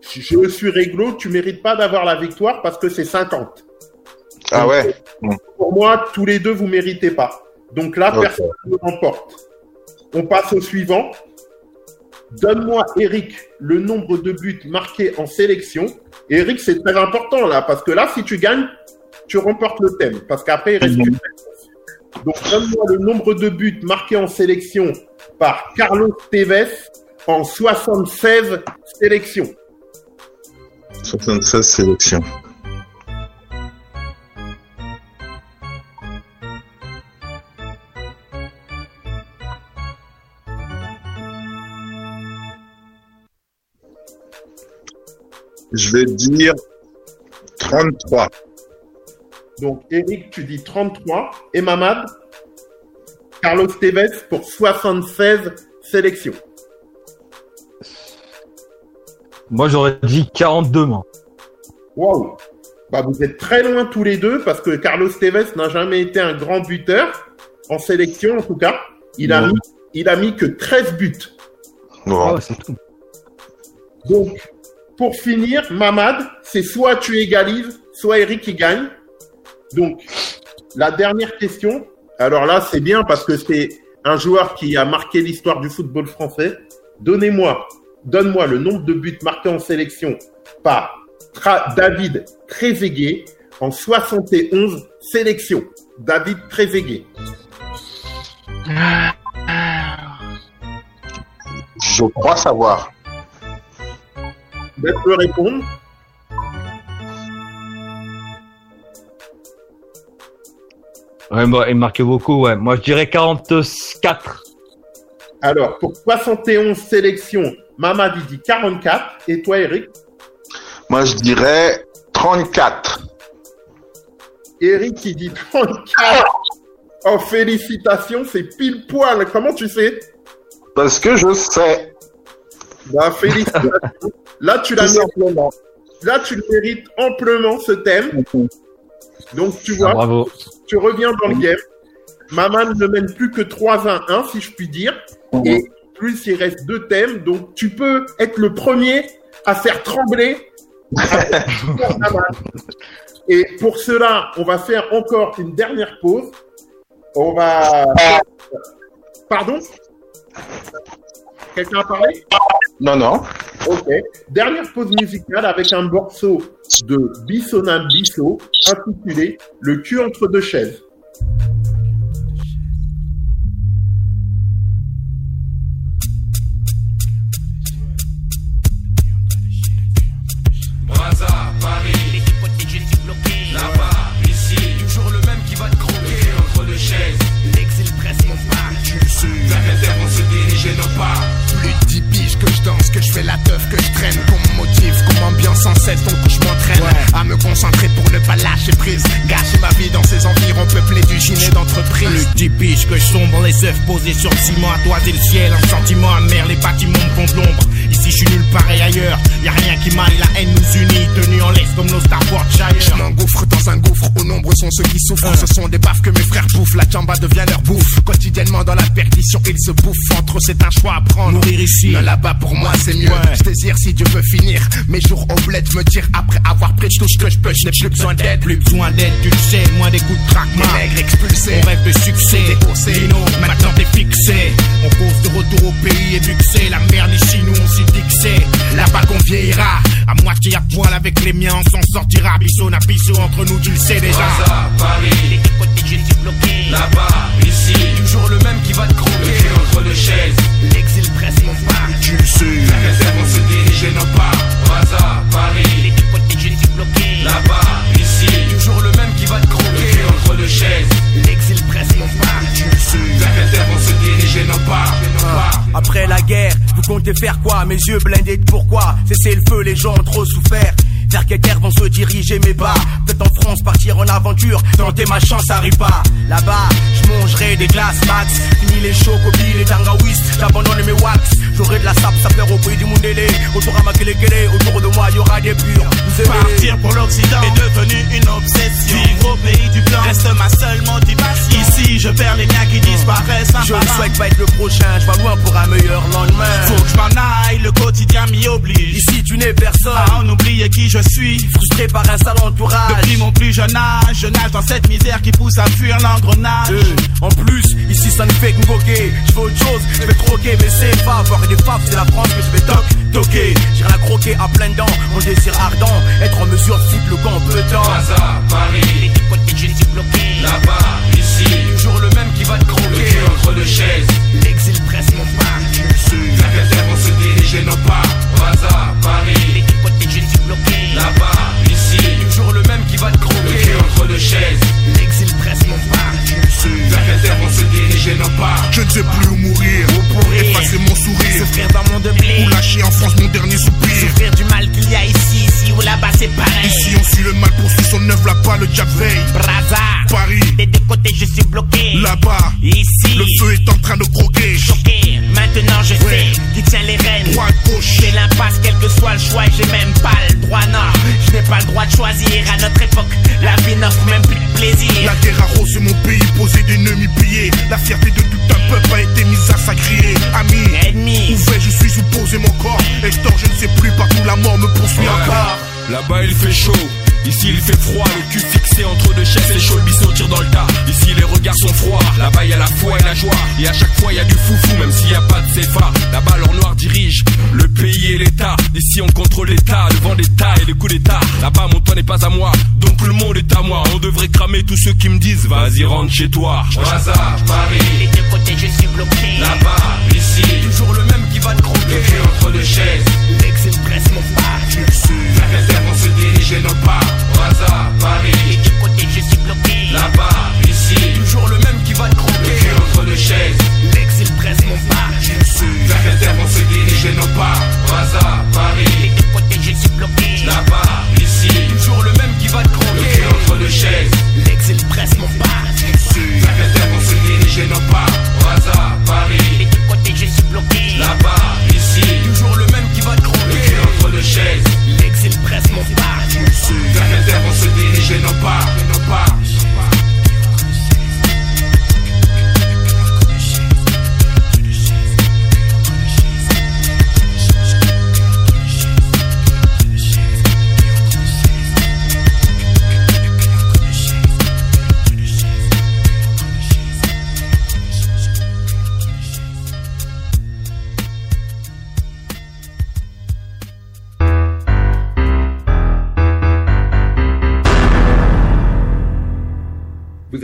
je suis réglo, tu mérites pas d'avoir la victoire parce que c'est 50. Ah ouais Pour moi, tous les deux, vous méritez pas. Donc là, personne ne remporte. On passe au suivant. Donne-moi, Eric, le nombre de buts marqués en sélection. Eric, c'est très important là, parce que là, si tu gagnes, tu remportes le thème. Parce qu'après, il reste réponse. Donc, donne-moi le nombre de buts marqués en sélection par Carlos Tevez en 76 sélections. 76 sélections. Je vais dire 33. Donc, Eric, tu dis 33. Et Mamad, Carlos Tevez pour 76 sélections. Moi, j'aurais dit 42, moi. Waouh bah, Vous êtes très loin tous les deux parce que Carlos Tevez n'a jamais été un grand buteur, en sélection en tout cas. Il a, mis, il a mis que 13 buts. C'est tout. Donc, pour finir, Mamad, c'est soit tu égalises, soit Eric qui gagne. Donc, la dernière question. Alors là, c'est bien parce que c'est un joueur qui a marqué l'histoire du football français. Donnez-moi, donne-moi le nombre de buts marqués en sélection par David Trezeguet en 71 sélections. David Trezeguet. Je crois savoir. Vous pouvez répondre. Ouais, moi, il marquait beaucoup, ouais. Moi, je dirais 44. Alors, pour 71 sélections, Mamad il dit 44. Et toi, Eric? Moi, je dirais 34. Eric qui dit 34. Oh, félicitations, c'est pile poil. Comment tu sais? Parce que je sais. Bah, félicitations. Là, tu l'as simplement. là, tu le mérites amplement, ce thème. Donc, tu Ah, vois, bravo. tu reviens dans le game. Maman ne mène plus que 3 à 1, si je puis dire. Et plus, il reste deux thèmes. Donc, tu peux être le premier à faire trembler. Maman. Et pour cela, on va faire encore une dernière pause. On va. Pardon? Quelqu'un a parlé? Non, non. Ok. Dernière pause musicale avec un morceau de Bissonam Bisso intitulé Le cul entre deux chaises. Là-bas, ici, toujours le même qui va te croquer entre deux chaises. L'exil presse mon pas, tu le sais. Vers quelle terre vont se diriger nos pas danse, que je fais la teuf, que je traîne, qu'on me motive, qu'on m'ambiance sans cesse, donc je m'entraîne à me concentrer pour ne pas lâcher prise. Gâcher ma vie dans ces environs peuplés du gilet d'entreprise. Plus de 10 piges que je sombre, les œufs posés sur le ciment, à toiser le ciel, un sentiment amer, les bâtiments me font de l'ombre. Ici, je suis nulle part et ailleurs. Y a rien qui m'aille, la haine nous unit, tenus en laisse comme nos Starboardshire. Je m'engouffre dans un gouffre, au nombre sont ceux qui souffrent. Ce sont des baffes que mes frères bouffent, la chamba devient leur bouffe. Quotidiennement dans la perdition, ils se bouffent entre eux, c'est un choix à prendre. Mourir ici. Là-bas pour moi c'est mieux. Je désire si Dieu veut finir. Mes jours au bled me tirent après avoir pris tout ce que je peux. Je n'ai plus besoin d'aide. Plus besoin d'aide, tu le sais, moins des coups de Des tracma. nègres expulsés. On rêve de succès. Lino, maintenant t'es fixé. On cause de retour au pays et vu que c'est la merde ici, nous on dit que c'est là-bas qu'on vieillira. À moitié à poil avec les miens, on s'en sortira. Bisson à bisson entre nous, tu le sais déjà. Paris, là-bas, ici, toujours le même qui va te croquer comptez faire quoi? Mes yeux blindés pourquoi? Cessez le feu, les gens ont trop souffert. Vers quelle terre vont se diriger mes bas Peut-être en France partir en aventure, tenter ma chance à Ripa. Là-bas, je mangerai des glaces max. Fini les chocobis, les tangaouis, j'abandonne mes wax. J'aurai de la sap, ça perd au pays du Mundélé. Autour à autour de moi, y aura des purs. Vous Partir pour l'Occident est devenu une obsession. Vivre au pays du plan reste ma seule motivation. Ici, je perds les liens qui disparaissent. un Je ne souhaite pas être le prochain, je vais loin pour un meilleur lendemain. Faut que je m'en aille, le quotidien m'y oblige. Ici, tu n'es personne. À en oublier qui je suis. Frustré par un sale entourage. Depuis mon plus jeune âge, je nage dans cette misère qui pousse à fuir l'engrenage. Euh, en plus, ici ça ne fait que me. Je veux autre chose, je vais troquer, mais c'est pas avoir des faves, c'est la France que je vais toc, toquer. J'irai la croquer à pleines dents, mon désir ardent, être en mesure de foutre le camp peu de temps. Braza, Paris, là-bas, ici, toujours le même qui va te croquer. Entre deux chaises. L'exil presse mon pas, le quelle terre se diriger nos pas. Braza, Paris, là-bas, ici, toujours le même qui va te croquer. Entre deux chaises. L'exil presse mon pas, le. Vers quelle terre vont se diriger nos pas Je ne sais plus où mourir. Effacer mon sourire. Souffrir dans mon de blé, Ou lâcher en France mon dernier soupir. souffrir du mal qu'il y a ici ou là-bas c'est pareil. Ici on suit le mal, poursuit son œuvre là-bas, le diable veille. Braza, Paris, des deux côtés je suis bloqué. là-bas, Ici, le feu est en train de croquer. choqué, maintenant je Ouais. sais qui tient les rênes. Droite, gauche, C'est l'impasse, quel que soit le choix, et j'ai même pas le droit, non. Je n'ai pas le droit de choisir. À notre époque, la vie n'offre même plus de plaisir. La guerre arrose mon pays, posé d'ennemis pillés. La fierté de tout un peuple a été mise à sacrier. Ami, Ennemi, où je suis sous poser mon corps? Et je dors, je ne sais plus, partout la mort me poursuit encore. Là-bas il fait chaud, ici il fait froid, le cul fixé entre deux chaises, c'est chaud, le dans le tas. Ici les regards sont froids, là-bas y a la foi et la joie, et à chaque fois y a du foufou, même s'il y a pas de CFA. Là-bas l'or noir dirige le pays et l'État. Ici on contrôle l'État, le vendetta et les coups d'État. Là-bas mon temps n'est pas à moi, donc le monde est à moi. On devrait cramer tous ceux qui me disent, vas-y rentre chez toi. Braza, Paris, les deux côtés je suis bloqué. là-bas, ici, toujours le même qui va te croquer entre deux chaises. L'exil presse mon pas. Tu le sais. Quelle terre vont se diriger nos pas Braza, Paris, Les deux côtés je suis bloqué. là-bas, ici, toujours le même qui va te croquer entre deux chaises su Vers le terre on se dirige et nos pas. Au hasard, Paris. Protégé, c'est bloqué. Là-bas, ici. Toujours le même qui va te croquer. entre deux chaises. L'ex et le presse, mon pas. Vers le terre on se dirige et nos pas. Au hasard, Paris. Protégé, c'est bloqué. Là-bas, ici. Toujours le même qui va te croquer. Entre deux chaises. L'ex et le presse, mon pas. Vers le terre on se dirige et nos pas Nos pas.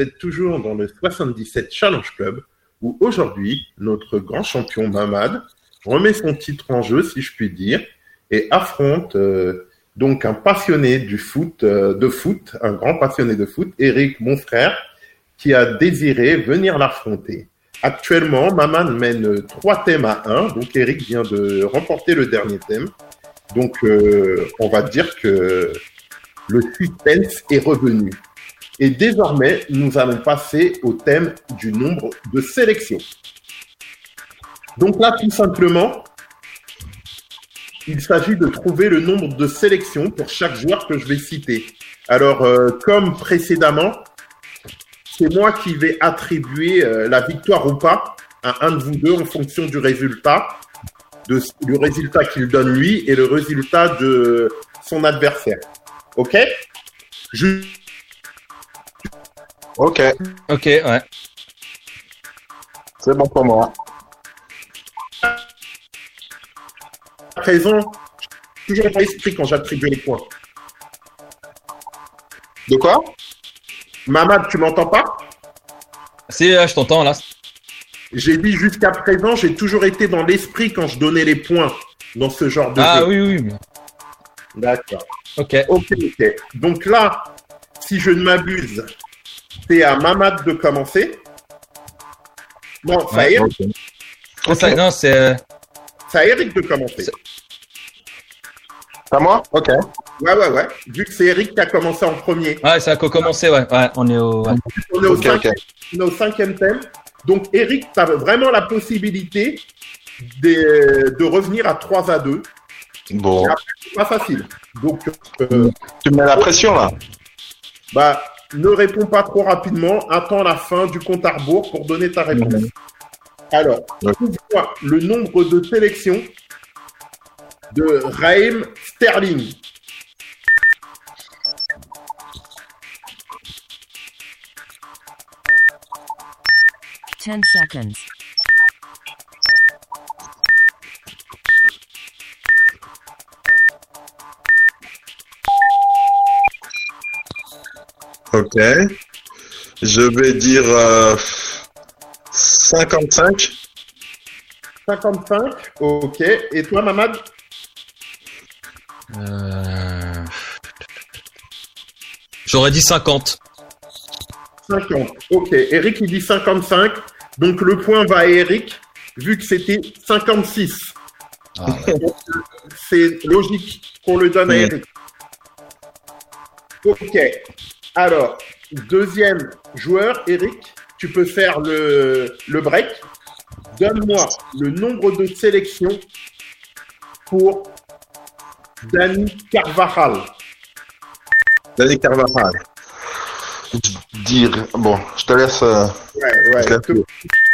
Êtes toujours dans le 77 Challenge Club, où aujourd'hui, notre grand champion Mamad remet son titre en jeu, si je puis dire, et affronte euh, donc un passionné du foot, euh, de foot, un grand passionné de foot, Eric, mon frère, qui a désiré venir l'affronter. Actuellement, Maman mène trois thèmes à un, donc Eric vient de remporter le dernier thème. Donc, euh, on va dire que le suspense est revenu. Et désormais, nous allons passer au thème du nombre de sélections. Donc là, tout simplement, il s'agit de trouver le nombre de sélections pour chaque joueur que je vais citer. Alors, euh, comme précédemment, c'est moi qui vais attribuer euh, la victoire ou pas à un de vous deux en fonction du résultat, de, du résultat qu'il donne lui et le résultat de son adversaire. Ok? Ok, Ok, ouais. c'est bon pour moi. À présent, je suis toujours dans l'esprit quand j'attribue les points. De quoi? Mamad, tu m'entends pas? Si, là, je t'entends, là. J'ai dit jusqu'à présent, j'ai toujours été dans l'esprit quand je donnais les points dans ce genre de Ah jeu. oui, oui, oui. D'accord. Ok. Ok, ok. Donc là, si je ne m'abuse, c'est à Mamad de commencer. Non, c'est à Ouais, Eric, C'est ça, non, c'est. euh, c'est à Eric de commencer. À moi? Ok. Ouais, ouais, ouais. Vu que c'est Eric qui a commencé en premier. Ouais, ça a commencé, ouais. Ouais, on est au. ouais. On est au, cinquième, ok. on est au cinquième thème. Donc, Eric, tu as vraiment la possibilité de, de revenir à 3 à 2. Bon. C'est pas facile. Donc, euh, Tu me mets la pression là bah, ne réponds pas trop rapidement. Attends la fin du compte à rebours pour donner ta réponse. Alors, trouve-moi le nombre de sélections de Raheem Sterling. Ten seconds. Ok. Je vais dire euh, 55. 55. Ok. Et toi, Mamad? Euh, J'aurais dit 50. 50. Ok. Eric, il dit 55. Donc, le point va à Eric, vu que c'était 56. Ah, ouais. C'est logique qu'on le donne à. Eric. Ok. Alors, deuxième joueur, Eric, tu peux faire le, le break. Donne-moi le nombre de sélections pour Dani Carvajal. Dani Carvajal. Dire. Bon, je te laisse. euh, Ouais, ouais. je laisse- te-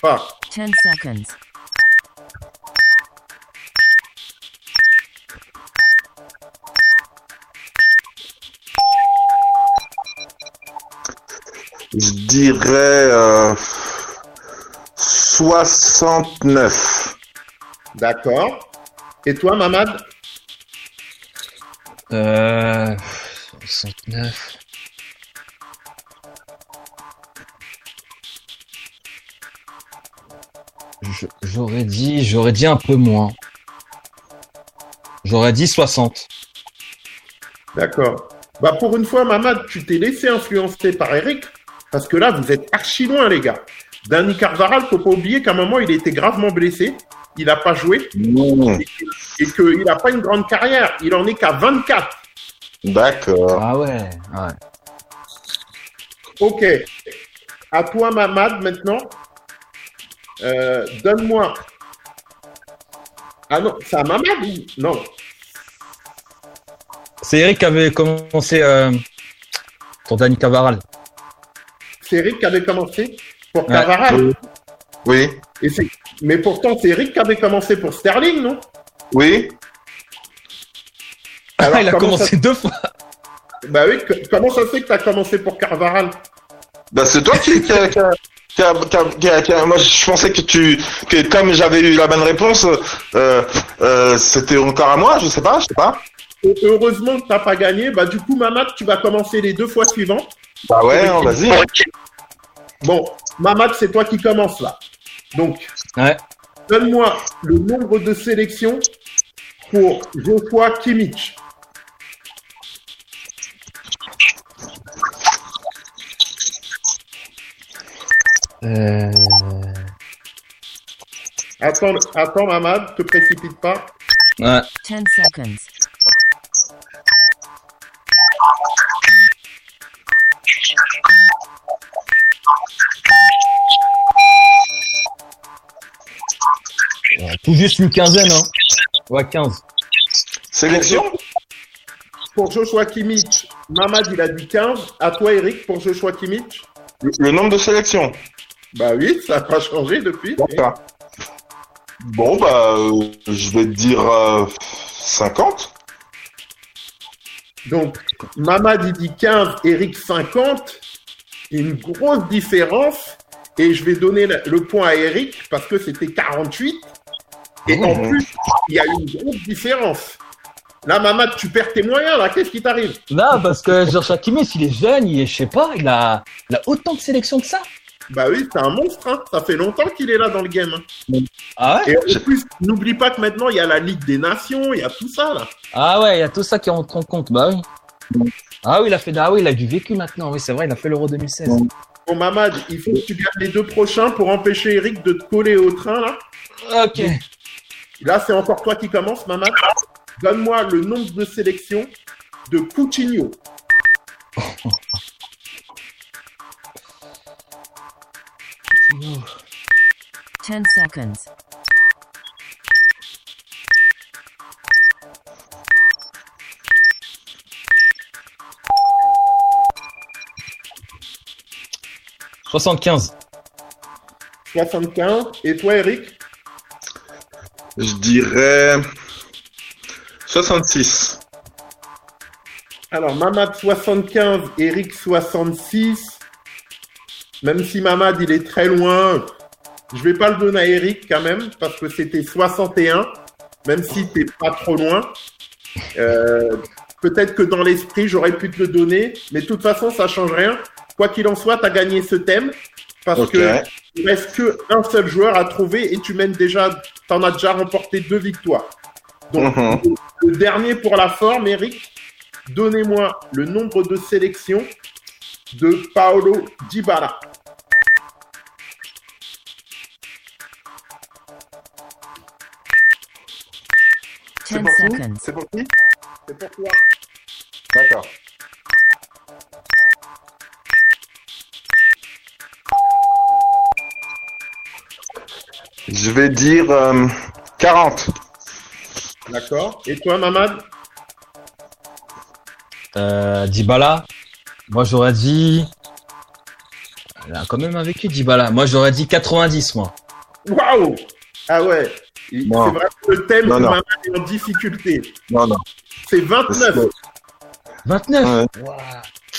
pas. Ten seconds. Je dirais euh, 69. D'accord. Et toi, Mamad? Euh... 69. Je- J'aurais dit, j'aurais dit un peu moins. J'aurais dit 60. D'accord. Bah pour une fois, Mamad, tu t'es laissé influencer par Eric, parce que là, vous êtes archi loin, les gars. Dani Carvajal, faut pas oublier qu'à un moment, il était gravement blessé, il n'a pas joué, Mmh, et qu'il n'a pas une grande carrière. Il en est qu'à 24. D'accord. Ah ouais. ouais. Ok. À toi, Mamad, maintenant. Euh, Donne-moi. Ah non, c'est à Mamad ou Non. C'est Eric qui avait commencé euh, pour Dani Cavaral. C'est Eric qui avait commencé pour Ouais. Carvajal. Oui. Et Mais pourtant, c'est Eric qui avait commencé pour Sterling, non? Oui. Alors, il a commencé deux fois. Bah oui, que- comment ça se fait que tu as commencé pour Carvajal? Bah, c'est toi qui, moi, je pensais que tu, que comme j'avais eu la bonne réponse, euh, euh, c'était encore à moi, je sais pas, je sais pas. Et Heureusement que tu n'as pas gagné. Bah, du coup, Mamad, tu vas commencer les deux fois suivantes. Bah ouais, hein, vas-y. Bon, Mamad, c'est toi qui commence là. Donc, Ouais. donne-moi le nombre de sélections pour Joshua Kimmich. Euh... Attends, attends, Mamad, te précipite pas. Ouais. 10 seconds. Tout juste une quinzaine, hein. Ouais, 15. Sélection Pour Joshua Kimmich, Mamad, il a dit 15. À toi, Eric, pour Joshua Kimmich le, le nombre de sélections Bah oui, ça n'a pas changé depuis. D'accord. Bon, bah, euh, je vais te dire euh, 50. Donc, Mamad, il dit 15, Eric 50. Une grosse différence. Et je vais donner le le point à Eric parce que c'était 48. Et en Mhm. plus, il y a une grosse différence. Là, Mamad, tu perds tes moyens, là. Qu'est-ce qui t'arrive? Là, parce que Joshua Kimmich, il est jeune, il est, je sais pas, il a, il a autant de sélections que ça. Bah oui, c'est un monstre. Hein. Ça fait longtemps qu'il est là dans le game. hein. Ah ouais? Et en plus, n'oublie pas que maintenant, il y a la Ligue des Nations, il y a tout ça, là. Ah ouais, il y a tout ça qui rentre en compte, bah oui. Ah oui, il a fait, ah oui, il a du vécu maintenant, oui, c'est vrai, il a fait l'Euro 2016. Bon, Mamad, il faut que tu gagnes les deux prochains pour empêcher Eric de te coller au train, là. Ok. Là, c'est encore toi qui commence, Mamad. Donne-moi le nombre de sélections de Coutinho. Ten seconds. « 75. 75. Et toi, Eric? Je dirais 66. Alors, Mamad 75, Eric 66. Même si Mamad, il est très loin, je vais pas le donner à Eric quand même, parce que c'était 61, même si t'es pas trop loin. Euh, Peut-être que dans l'esprit, j'aurais pu te le donner, mais de toute façon, ça change rien. Quoi qu'il en soit, tu as gagné ce thème, parce que il reste qu'un seul joueur à trouver et tu mènes déjà, tu en as déjà remporté deux victoires. Donc, Mhm. le dernier pour la forme, Eric, donnez-moi le nombre de sélections de Paolo Dybala. C'est 10 pour qui. C'est pour qui C'est pour toi. D'accord. Je vais dire euh, 40. D'accord. Et toi, Mamad? Euh, Dybala. Moi, j'aurais dit. Elle a quand même un vécu, Dybala. Moi, j'aurais dit 90, moi. Waouh Ah ouais. Il- Non. C'est vraiment le thème Non, où non. Mamad est en difficulté. Non, non. C'est 29. 29 Ouais. Waouh.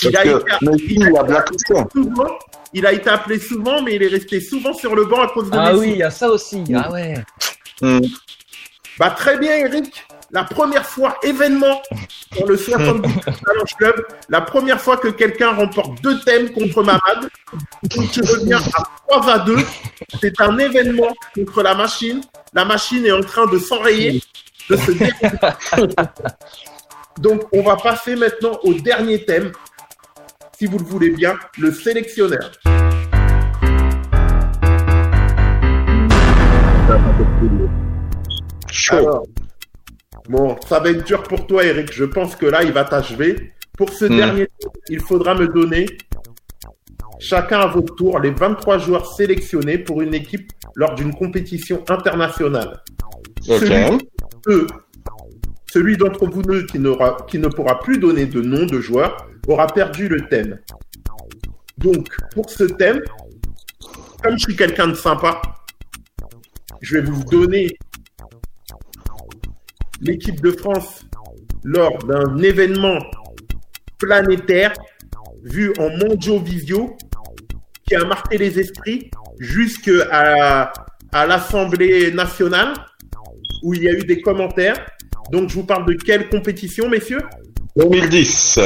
Il a, que Messi, il a blacklisté. souvent, il a été appelé souvent, mais il est resté souvent sur le banc à cause de Ah Messi. oui, il y a ça aussi. Ah ouais. Hmm. Bah très bien Eric, la première fois événement dans le 70 Challenge Club, la première fois que quelqu'un remporte deux thèmes contre Mamad. Donc tu reviens à 3 à 2. C'est un événement contre la machine. La machine est en train de s'enrayer, de se dérouler. Donc on va passer maintenant au dernier thème, si vous le voulez bien, le sélectionneur. Alors, bon, ça va être dur pour toi, Eric. Je pense que là, il va t'achever. Pour ce Hmm. dernier tour, il faudra me donner, chacun à votre tour, les 23 joueurs sélectionnés pour une équipe lors d'une compétition internationale. Celui, celui d'entre vous deux qui, ne pourra plus donner de nom de joueur aura perdu le thème. Donc, pour ce thème, comme je suis quelqu'un de sympa, je vais vous donner l'équipe de France lors d'un événement planétaire vu en mondio-visio qui a marqué les esprits jusqu'à l'Assemblée nationale où il y a eu des commentaires. Donc je vous parle de quelle compétition, messieurs? 2010.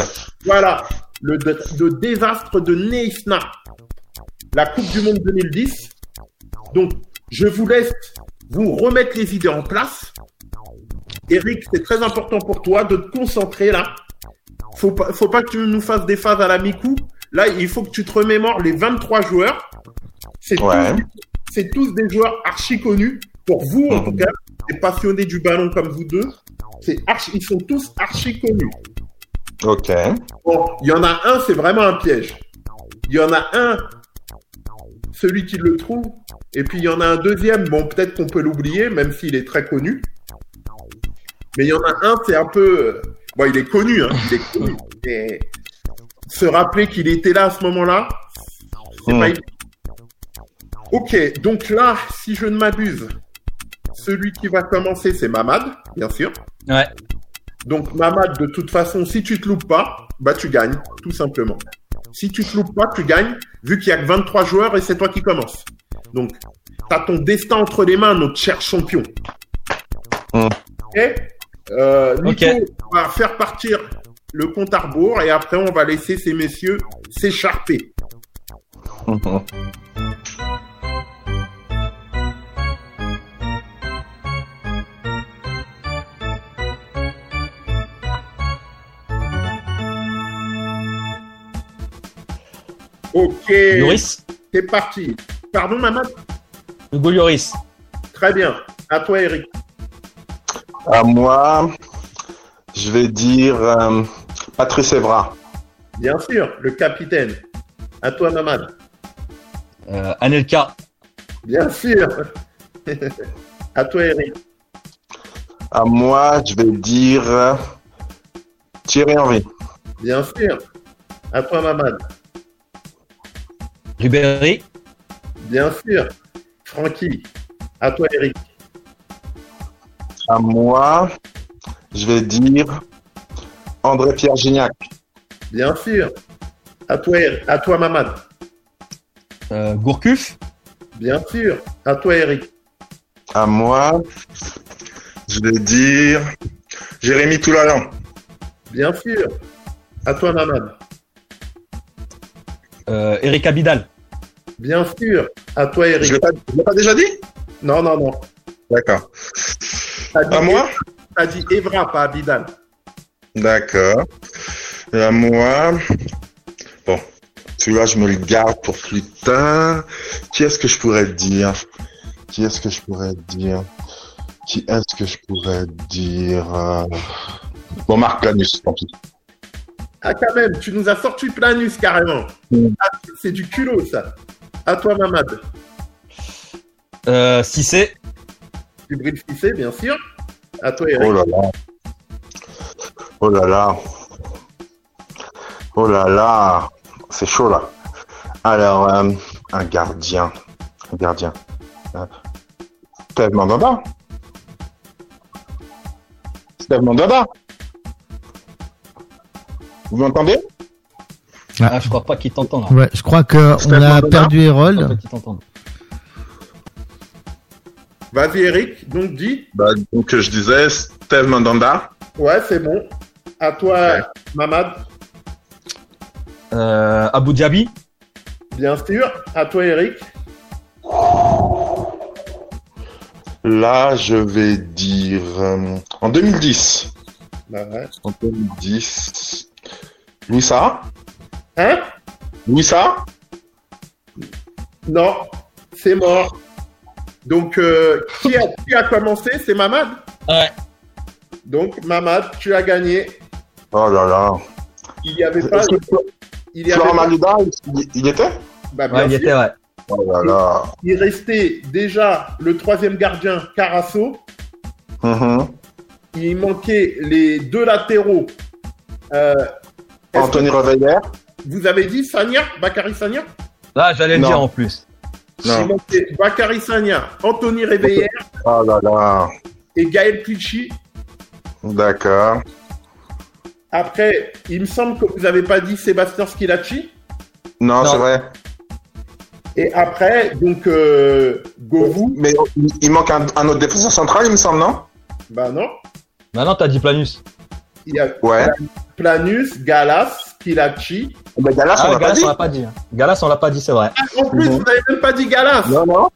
Voilà, le, le désastre de Neisna. la Coupe du Monde 2010. Donc, je vous laisse vous remettre les idées en place. Eric, c'est très important pour toi de te concentrer là. Faut pas, faut pas que tu nous fasses des phases à la mi-coup. Là, il faut que tu te remémores les 23 joueurs. C'est Ouais. tous, c'est tous des joueurs archi connus. Pour vous, en tout cas, des passionnés du ballon comme vous deux. C'est archi, ils sont tous archi connus. Ok. Bon, il y en a un, c'est vraiment un piège. Il y en a un, celui qui le trouve, et puis il y en a un deuxième, bon, peut-être qu'on peut l'oublier, même s'il est très connu. Mais il y en a un, c'est un peu... Bon, il est connu, hein, il est connu. Mais se rappeler qu'il était là à ce moment-là, c'est Hmm. pas. Ok, donc là, si je ne m'abuse, celui qui va commencer, c'est Mamad, bien sûr. Ouais. Donc Mamad, de toute façon, si tu te loupes pas, bah tu gagnes, tout simplement. Si tu te loupes pas, tu gagnes, vu qu'il y a que 23 joueurs et c'est toi qui commences. Donc, t'as ton destin entre les mains, notre cher champion. Mm. Ok euh, Nico va faire partir le compte à rebours et après on va laisser ces messieurs s'écharper. Ok, c'est parti. Pardon, Mamad Hugo Lloris. Très bien. À toi, Eric. À moi, je vais dire euh, Patrice Evra. Bien sûr, le capitaine. À toi, Mamad. Euh, Anelka. Bien sûr. à toi, Eric. À moi, je vais dire euh, Thierry Henry. Bien sûr. À toi, Mamad. Ribéry. Bien sûr. Francky. À toi, Eric. À moi, je vais dire André-Pierre Gignac. Bien sûr. À toi, Er- à toi Mamad. Euh, Gourcuff. Bien sûr. À toi, Eric. À moi, je vais dire Jérémy Toulalan. Bien sûr. À toi, Mamad. Euh, Eric Abidal. Bien sûr. À toi, Eric. Je l'ai pas, je l'ai pas déjà dit? Non, non, non. D'accord. À moi? T'as dit Evra, pas Abidal. D'accord. Et à moi, bon, celui-là, je me le garde pour plus tard. Qui est-ce que je pourrais dire? Qui est-ce que je pourrais dire? Qui est-ce que je pourrais dire? Bon, Marc Planus, tant pis. Ah, quand même, tu nous as sorti Planus carrément. Mm. Ah, c'est du culot, ça. À toi, Mamad. Euh, Cissé. Djibril Cissé, bien sûr. À toi, Eric. Oh là là. Oh là là. Oh là là. C'est chaud là. Alors, euh, un gardien. Un gardien. Euh, Steve Mandanda. Steve Mandanda. Vous m'entendez Ah, je crois pas qu'il t'entend là. Ouais, je crois que Steve on a perdu Je t'entende. Vas-y, Eric. Donc, dis. bah, Donc, je disais Steve Mandanda. Ouais, c'est bon. À toi, Mamad. Euh, Abu Dhabi. Bien sûr. À toi, Eric. Là, je vais dire euh, en 2010. Bah ouais. En 2010. Louis Sarr Hein? Louis Sarr Non, c'est mort. Donc, euh, qui, a, qui a commencé? C'est Mamad? Ouais. Donc, Mamad, tu as gagné. Oh là là. Il n'y avait pas. Il y avait Florent pas- Maluda, il, il était? Bah, bien Ouais, il sûr. était, ouais. Oh là là. Il restait déjà le troisième gardien, Carasso. Mhm. Il manquait les deux latéraux. Euh, Anthony Reveillère Vous avez dit Sagna Bakary Sagna? Là, j'allais le Non. dire en plus. Non. manquait Bakary Sagna, Anthony Réveillère Oh là là. et Gaël Clichy. D'accord. Après, il me semble que vous n'avez pas dit Sébastien Schilacci. Non, Non. c'est vrai. Et après, donc, euh, Govou. Mais il- manque un, un autre défenseur central, il me semble, non? Bah non. Maintenant, t'as dit Planus. Il y a Ouais. Planus, Galas, Kilachi. Bah, Galas, Ah, on l'a pas Galas, dit. on l'a pas dit. hein. Galas, on l'a pas dit, c'est vrai. Ah, en plus, Mhm. vous n'avez même pas dit Galas. Non, non.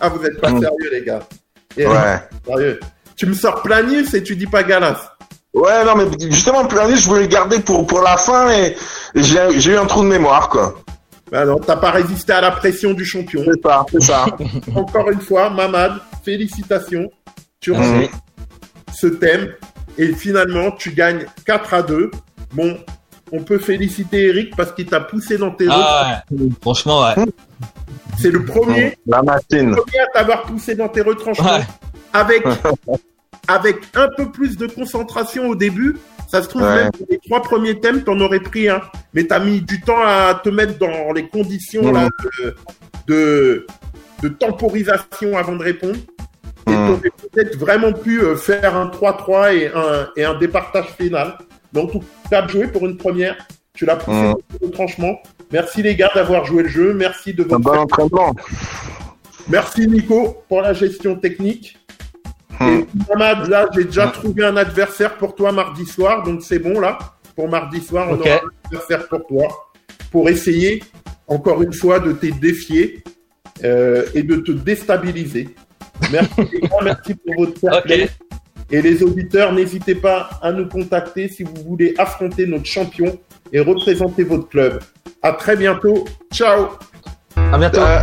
Ah, vous êtes pas Mhm. sérieux, les gars. Et- Ouais. Sérieux. Tu me sors Planus et tu dis pas Galas. Ouais, non, mais justement, Planus, je voulais le garder pour, pour la fin et, j'ai j'ai eu un trou de mémoire, quoi. Bah non, t'as pas résisté à la pression du champion. C'est ça, c'est ça. Encore une fois, Mamad, félicitations. Tu remportes ce thème et finalement, tu gagnes 4 à 2. Bon, on peut féliciter Eric parce qu'il t'a poussé dans tes Ah, ouais. Franchement, ouais. C'est le premier, La machine. premier à t'avoir poussé dans tes retranchements Ouais. avec, avec un peu plus de concentration au début. Ça se trouve, Ouais. même pour les trois premiers thèmes, t'en aurais pris un. Mais t'as mis du temps à te mettre dans les conditions là, de, de, de temporisation avant de répondre. Et Mhm. t'aurais peut-être vraiment pu euh, faire un 3-3 et un, et un départage final. Mais en tout cas, jouer pour une première. Tu l'as poussé dans tes retranchements. Merci les gars d'avoir joué le jeu. Merci de Un votre bon entraînement. Merci Nico pour la gestion technique. Et Mamad, là, j'ai déjà trouvé un adversaire pour toi mardi soir, donc c'est bon là. Pour mardi soir, on aura un adversaire pour toi pour essayer, encore une fois, de te défier euh, et de te déstabiliser. Merci merci pour votre fair Ok. play. Et les auditeurs, n'hésitez pas à nous contacter si vous voulez affronter notre champion et représenter votre club. À très bientôt. Ciao À bientôt. Euh,